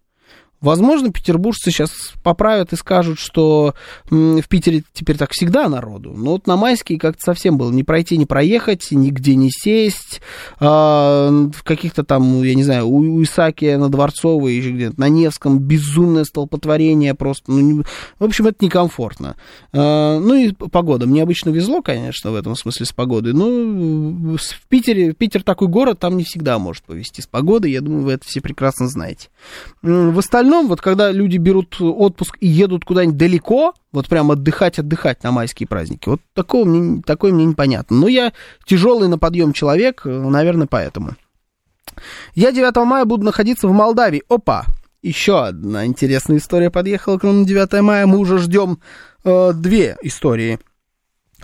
Возможно, петербуржцы сейчас поправят и скажут, что в Питере теперь так всегда народу. Но вот на майские как-то совсем было не пройти, не проехать, нигде не сесть. А, в каких-то там, я не знаю, у, Исаакия на Дворцовой, еще где-то на Невском питерском столпотворение просто. Ну, в общем, это некомфортно. А, ну и погода. Мне обычно везло, конечно, в этом смысле с погодой. Но в Питере, Питер такой город, там не всегда может повезти с погодой. Я думаю, вы это все прекрасно знаете. В остальном, вот когда люди берут отпуск и едут куда-нибудь далеко, вот прям отдыхать, отдыхать на майские праздники, вот такого мне, такое мне непонятно. Но я тяжелый на подъем человек, наверное, поэтому. Я 9 мая буду находиться в Молдавии. Опа! Еще одна интересная история подъехала к нам на 9 мая. Мы уже ждем э, две истории.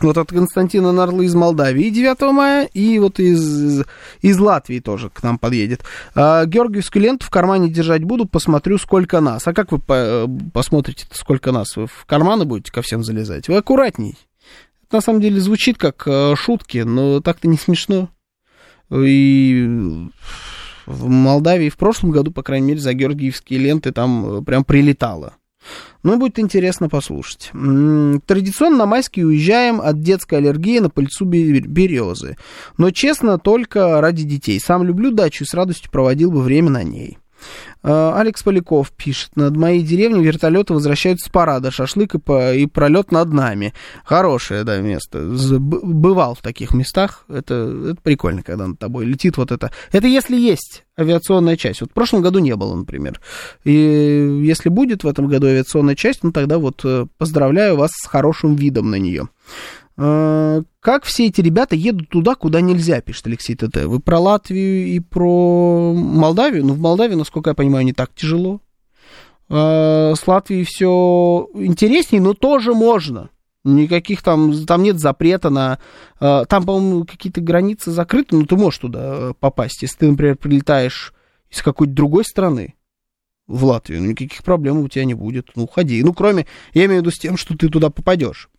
Вот от Константина Нарлы из Молдавии 9 мая, и вот из, из Латвии тоже к нам подъедет. А, Георгиевскую ленту в кармане держать буду, посмотрю, сколько нас. А как вы по, посмотрите, сколько нас? Вы в карманы будете ко всем залезать? Вы аккуратней. Это на самом деле звучит как э, шутки, но так-то не смешно. И в Молдавии в прошлом году, по крайней мере, за георгиевские ленты там э, прям прилетало. Ну, будет интересно послушать. Традиционно на майские уезжаем от детской аллергии на пыльцу березы. Но, честно, только ради детей. Сам люблю дачу и с радостью проводил бы время на ней. Э, Алекс Поляков пишет, над моей деревней вертолеты возвращаются с парада, шашлык и, по, и пролет над нами. Хорошее, да, место. Бывал в таких местах, это, это прикольно, когда над тобой летит вот это. Это если есть авиационная часть. Вот в прошлом году не было, например. И если будет в этом году авиационная часть, ну тогда вот э, поздравляю вас с хорошим видом на нее. Э, как все эти ребята едут туда, куда нельзя, пишет Алексей ТТ. Вы про Латвию и про Молдавию? Ну, в Молдавии, насколько я понимаю, не так тяжело. Э, с Латвией все интереснее, но тоже можно. Никаких там, там нет запрета на... Э, там, по-моему, какие-то границы закрыты, но ты можешь туда попасть. Если ты, например, прилетаешь из какой-то другой страны в Латвию, ну, никаких проблем у тебя не будет. Ну, ходи. Ну, кроме, я имею в виду с тем, что ты туда попадешь.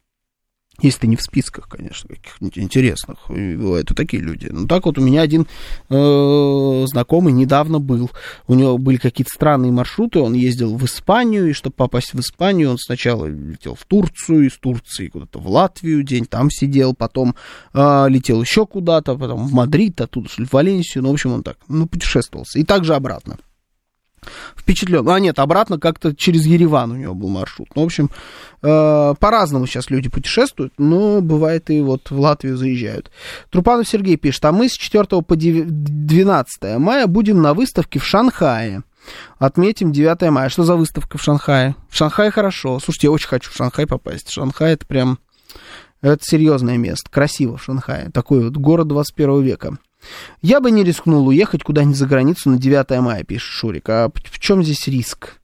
Если ты не в списках, конечно, каких-нибудь интересных. Бывают и такие люди. Ну, так вот у меня один э, знакомый недавно был. У него были какие-то странные маршруты. Он ездил в Испанию, и чтобы попасть в Испанию, он сначала летел в Турцию, из Турции куда-то в Латвию, день там сидел, потом э, летел еще куда-то, потом в Мадрид, оттуда, в Валенсию. Ну, в общем, он так, ну, путешествовался. И также обратно впечатлен. А нет, обратно как-то через Ереван у него был маршрут. Ну, в общем, э, по-разному сейчас люди путешествуют, но бывает и вот в Латвию заезжают. Трупанов Сергей пишет, а мы с 4 по 12 мая будем на выставке в Шанхае. Отметим 9 мая. Что за выставка в Шанхае? В Шанхае хорошо. Слушайте, я очень хочу в Шанхай попасть. Шанхай это прям... Это серьезное место. Красиво в Шанхае. Такой вот город 21 века. Я бы не рискнул уехать куда-нибудь за границу на 9 мая, пишет Шурик. А в чем здесь риск?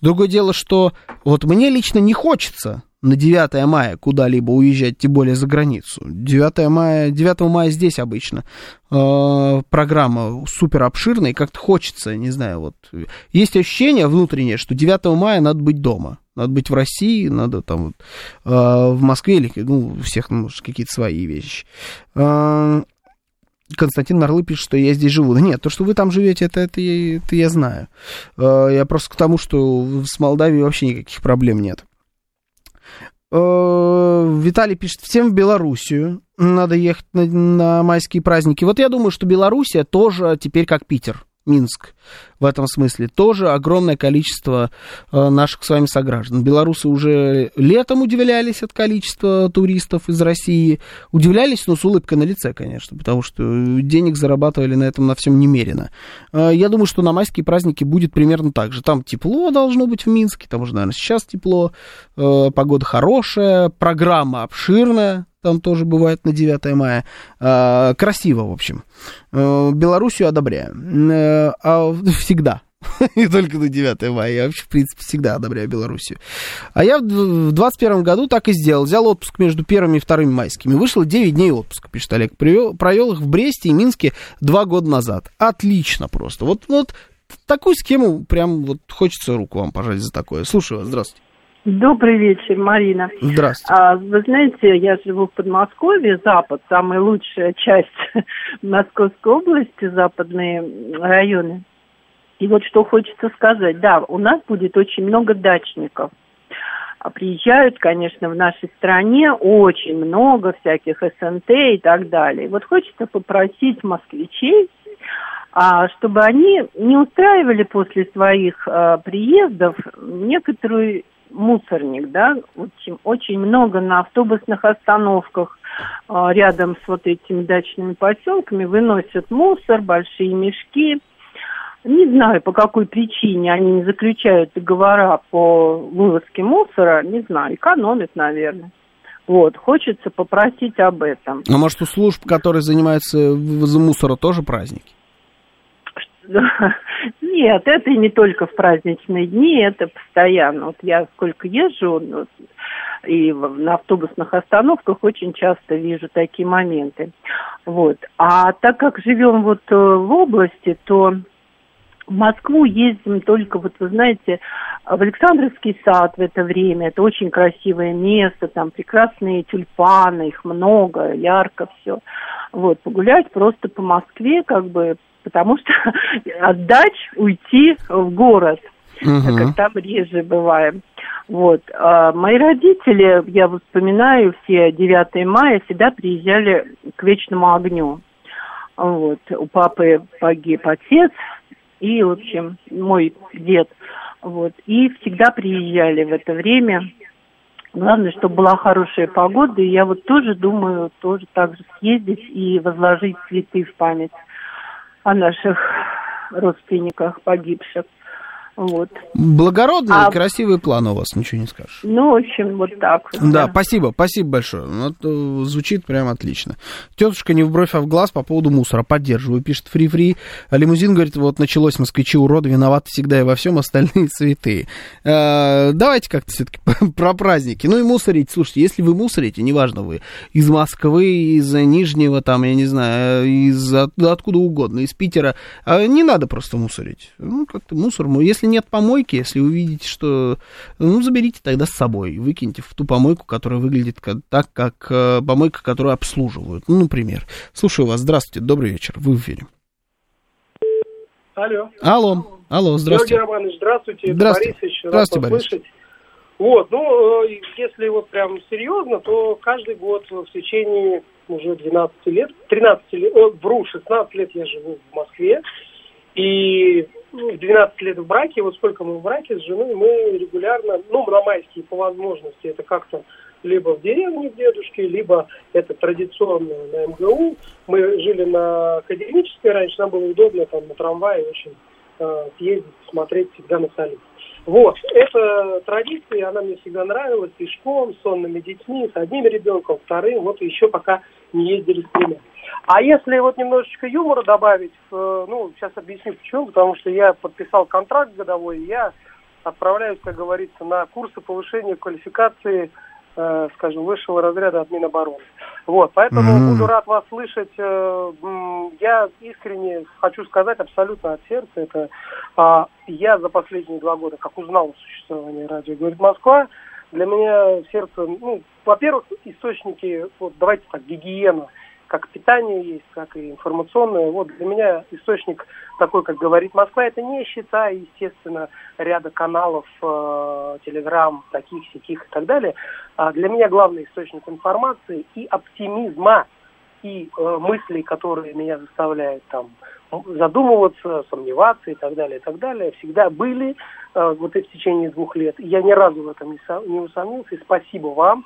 Другое дело, что вот мне лично не хочется на 9 мая куда-либо уезжать, тем более за границу. 9 мая, 9 мая здесь обычно э, программа супер обширная, и как-то хочется, не знаю, вот. Есть ощущение внутреннее, что 9 мая надо быть дома. Надо быть в России, надо там вот, э, в Москве или, ну, у всех, ну, какие-то свои вещи. Э, Константин Нарлы пишет, что я здесь живу. Да нет, то, что вы там живете, это, это, это я знаю. Э, я просто к тому, что с Молдавией вообще никаких проблем нет. Э, Виталий пишет, всем в Белоруссию надо ехать на, на майские праздники. Вот я думаю, что Белоруссия тоже теперь как Питер. Минск в этом смысле. Тоже огромное количество э, наших с вами сограждан. Белорусы уже летом удивлялись от количества туристов из России. Удивлялись, но с улыбкой на лице, конечно, потому что денег зарабатывали на этом на всем немерено. Э, я думаю, что на майские праздники будет примерно так же. Там тепло должно быть в Минске, там уже, наверное, сейчас тепло, э, погода хорошая, программа обширная, там тоже бывает на 9 мая. Красиво, в общем. Белоруссию одобряю. А всегда. Не только на 9 мая. Я вообще, в принципе, всегда одобряю Белоруссию. А я в 21 году так и сделал. Взял отпуск между первыми и вторыми майскими. Вышло 9 дней отпуска, пишет Олег. Привел, провел их в Бресте и Минске два года назад. Отлично просто. Вот, вот такую схему прям вот хочется руку вам пожать за такое. Слушаю вас. Здравствуйте. Добрый вечер, Марина. Здравствуйте. А, вы знаете, я живу в Подмосковье, Запад, самая лучшая часть Московской области, западные районы. И вот что хочется сказать. Да, у нас будет очень много дачников. А приезжают, конечно, в нашей стране очень много всяких СНТ и так далее. Вот хочется попросить москвичей, а, чтобы они не устраивали после своих а, приездов некоторую мусорник, да, очень, очень много на автобусных остановках э, рядом с вот этими дачными поселками выносят мусор, большие мешки. Не знаю, по какой причине они не заключают договора по вывозке мусора, не знаю, экономят, наверное. Вот, хочется попросить об этом. А может, у служб, которые занимаются вывозом мусора, тоже праздники? Нет, это не только в праздничные дни, это постоянно. Вот я сколько езжу, вот, и на автобусных остановках очень часто вижу такие моменты. Вот. А так как живем вот э, в области, то в Москву ездим только, вот вы знаете, в Александровский сад в это время. Это очень красивое место, там прекрасные тюльпаны, их много, ярко все. Вот, погулять просто по Москве, как бы потому что отдать, уйти в город, угу. как там реже бываем. Вот. А мои родители, я вспоминаю, все 9 мая всегда приезжали к вечному огню. Вот. У папы погиб отец и, в общем, мой дед. Вот. И всегда приезжали в это время. Главное, чтобы была хорошая погода. И я вот тоже думаю, тоже так же съездить и возложить цветы в память о наших родственниках погибших. Вот. Благородный а... красивый план у вас, ничего не скажешь. Ну, в общем, вот так. Да, да. спасибо, спасибо большое. Вот, ну, звучит прям отлично. Тетушка не в бровь, а в глаз по поводу мусора. Поддерживаю, пишет фри-фри. Лимузин говорит, вот началось, москвичи уроды, виноваты всегда и во всем, остальные цветы. Э, давайте как-то все-таки про праздники. Ну и мусорить, слушайте, если вы мусорите, неважно вы, из Москвы, из Нижнего, там, я не знаю, из откуда угодно, из Питера, э, не надо просто мусорить. Ну, как-то мусор, если нет помойки, если увидите, что... Ну, заберите тогда с собой, выкиньте в ту помойку, которая выглядит так, как э, помойка, которую обслуживают. Ну, например. Слушаю вас. Здравствуйте, добрый вечер. Вы в эфире. Алло. Алло. Алло, здравствуйте. Георгий Романович, здравствуйте. Здравствуйте. Борисович, здравствуйте, Борис. Вот, ну, э, если вот прям серьезно, то каждый год в течение уже 12 лет, 13 лет, о, вру, 16 лет я живу в Москве, и ну, 12 лет в браке, вот сколько мы в браке с женой, мы регулярно, ну, на майские по возможности, это как-то либо в деревне к дедушке, либо это традиционно на МГУ. Мы жили на Академической раньше, нам было удобно там на трамвае очень э, съездить, посмотреть всегда на столицу. Вот, эта традиция, она мне всегда нравилась, пешком, сонными детьми, с одним ребенком, вторым, вот еще пока не ездили с тремя. А если вот немножечко юмора добавить, э, ну, сейчас объясню почему, потому что я подписал контракт годовой, я отправляюсь, как говорится, на курсы повышения квалификации скажем, высшего разряда от Минобороны. Вот, поэтому mm-hmm. буду рад вас слышать. Э, я искренне хочу сказать абсолютно от сердца, это э, я за последние два года, как узнал о существовании радио «Говорит Москва», для меня сердце, ну, во-первых, источники, вот давайте так, гигиена – как питание есть, как и информационное. Вот для меня источник такой, как говорит Москва, это не считая, естественно, ряда каналов, э, телеграм, таких, сяких и так далее. А для меня главный источник информации и оптимизма, и э, мыслей, которые меня заставляют там задумываться, сомневаться и так далее, и так далее, всегда были э, вот и в течение двух лет. Я ни разу в этом не, со, не усомнился, и спасибо вам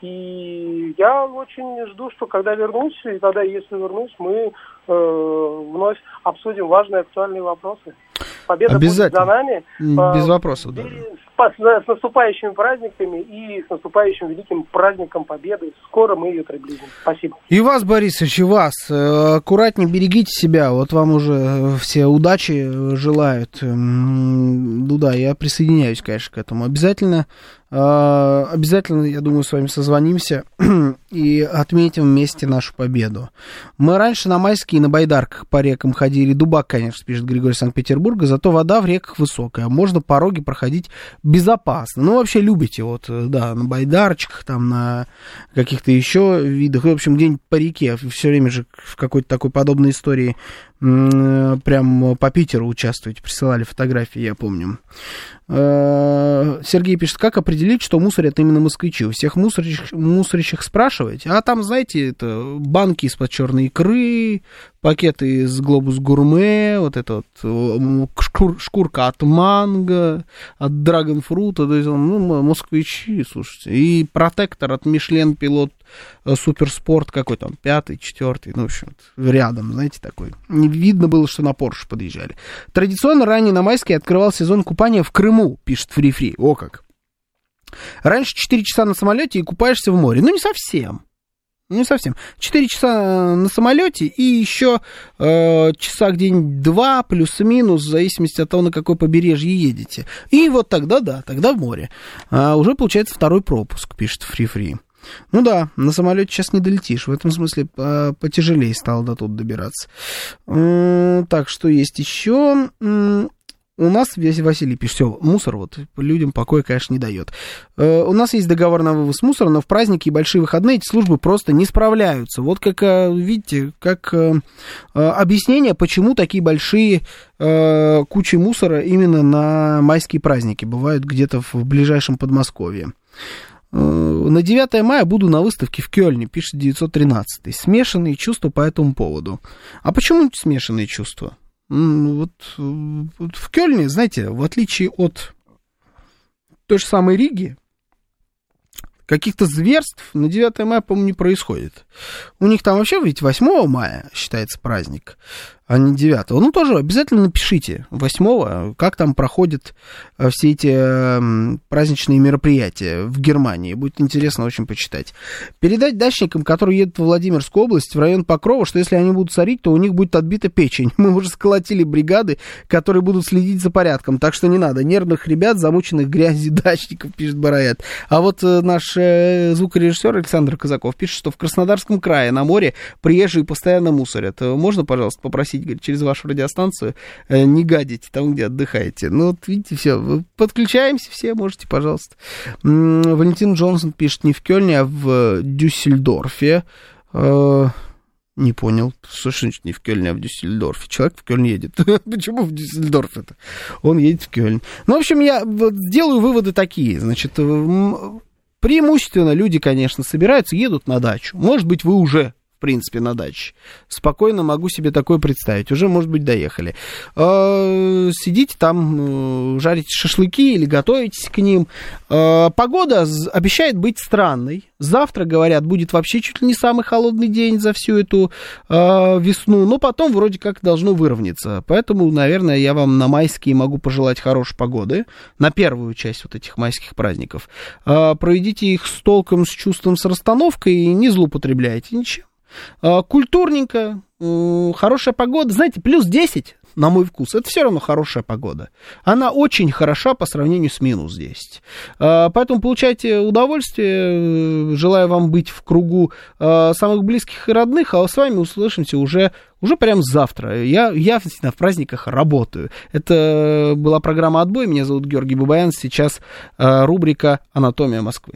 и я очень жду, что когда вернусь, и тогда, если вернусь, мы э, вновь обсудим важные актуальные вопросы. Победа Обязательно. будет за нами. Без а, вопросов, да. С, с наступающими праздниками и с наступающим великим праздником Победы. Скоро мы ее приблизим. Спасибо. И вас, Борисович, и вас. Э, аккуратнее берегите себя. Вот вам уже все удачи желают. Ну да, я присоединяюсь, конечно, к этому. Обязательно а, обязательно, я думаю, с вами созвонимся и отметим вместе нашу победу. Мы раньше на майские на байдарках по рекам ходили. Дубак, конечно, пишет Григорий Санкт-Петербурга, зато вода в реках высокая. Можно пороги проходить безопасно. Ну, вообще любите, вот, да, на байдарочках, там, на каких-то еще видах. В общем, где-нибудь по реке. Все время же в какой-то такой подобной истории прям по Питеру участвуете, присылали фотографии, я помню. Э, Сергей пишет, как определить, что мусорят именно москвичи? У всех мусорящих, мусорящих спрашиваете? А там, знаете, это банки из-под черной икры, пакеты из Глобус Гурме, вот это вот шкур, шкурка от манго, от dragon fruit а, то есть, ну, москвичи, слушайте, и протектор от Michelin Pilot э, Super Sport какой там, пятый, четвертый, ну, в общем, рядом, знаете, такой. Не видно было, что на Порш подъезжали. Традиционно ранее на майские открывал сезон купания в Крыму, пишет Фри-Фри. О как. Раньше 4 часа на самолете и купаешься в море. Ну, не совсем. Не совсем. Четыре часа на самолете и еще э, часа где-нибудь два плюс-минус, в зависимости от того, на какое побережье едете. И вот тогда, да, тогда в море. А уже получается второй пропуск, пишет Фри-Фри. Ну да, на самолете сейчас не долетишь. В этом смысле потяжелее стало до тут добираться. Так, что есть еще? У нас, Василий пишет, все, мусор вот людям покоя, конечно, не дает. Э, у нас есть договор на вывоз мусора, но в праздники и большие выходные эти службы просто не справляются. Вот как, э, видите, как э, объяснение, почему такие большие кучи мусора именно на майские праздники бывают где-то в ближайшем Подмосковье. На 9 мая буду на выставке в Кёльне, пишет 913. Смешанные чувства по этому поводу. А почему смешанные чувства? Вот, вот в Кёльне, знаете, в отличие от той же самой Риги, каких-то зверств на 9 мая, по-моему, не происходит. У них там вообще, ведь 8 мая считается праздник а не 9. Ну, тоже обязательно напишите 8 как там проходят э, все эти праздничные мероприятия в Германии. Будет интересно очень почитать. Передать дачникам, которые едут в Владимирскую область, в район Покрова, что если они будут сорить, то у них будет отбита печень. Мы уже сколотили бригады, которые будут следить за порядком. Так что не надо. Нервных ребят, замученных грязью дачников, пишет Бараят. А вот э, наш э, звукорежиссер Александр Казаков пишет, что в Краснодарском крае на море приезжие постоянно мусорят. Можно, пожалуйста, попросить просить, говорит, через вашу радиостанцию э, не гадить там, где отдыхаете. Ну, вот видите, все, подключаемся все, можете, пожалуйста. Валентин Джонсон пишет не в Кёльне, а в Дюссельдорфе. Э, не понял. Значит не в Кёльне, а в Дюссельдорфе? Человек в Кёльн едет. Почему в Дюссельдорф это? Он едет в Кёльн. Ну, в общем, я делаю выводы такие. Значит, преимущественно люди, конечно, собираются, едут на дачу. Может быть, вы уже в принципе, на даче. Спокойно могу себе такое представить. Уже, может быть, доехали. Э, сидите там, э, жарите шашлыки или готовитесь к ним. Э, погода обещает быть странной. Завтра, говорят, будет вообще чуть ли не самый холодный день за всю эту весну. Но потом вроде как должно выровняться. Поэтому, наверное, я вам на майские могу пожелать хорошей погоды. На первую часть вот этих майских праздников. Проведите их с толком, с чувством, с расстановкой и не злоупотребляйте ничем. А, культурненько, хорошая погода. Знаете, плюс 10 на мой вкус, это все равно хорошая погода. Она очень хороша по сравнению с минус 10. А, поэтому получайте удовольствие. Желаю вам быть в кругу а, самых близких и родных, а с вами услышимся уже, уже прям завтра. Я, я в праздниках работаю. Это была программа «Отбой». Меня зовут Георгий Бабаян. Сейчас рубрика «Анатомия Москвы».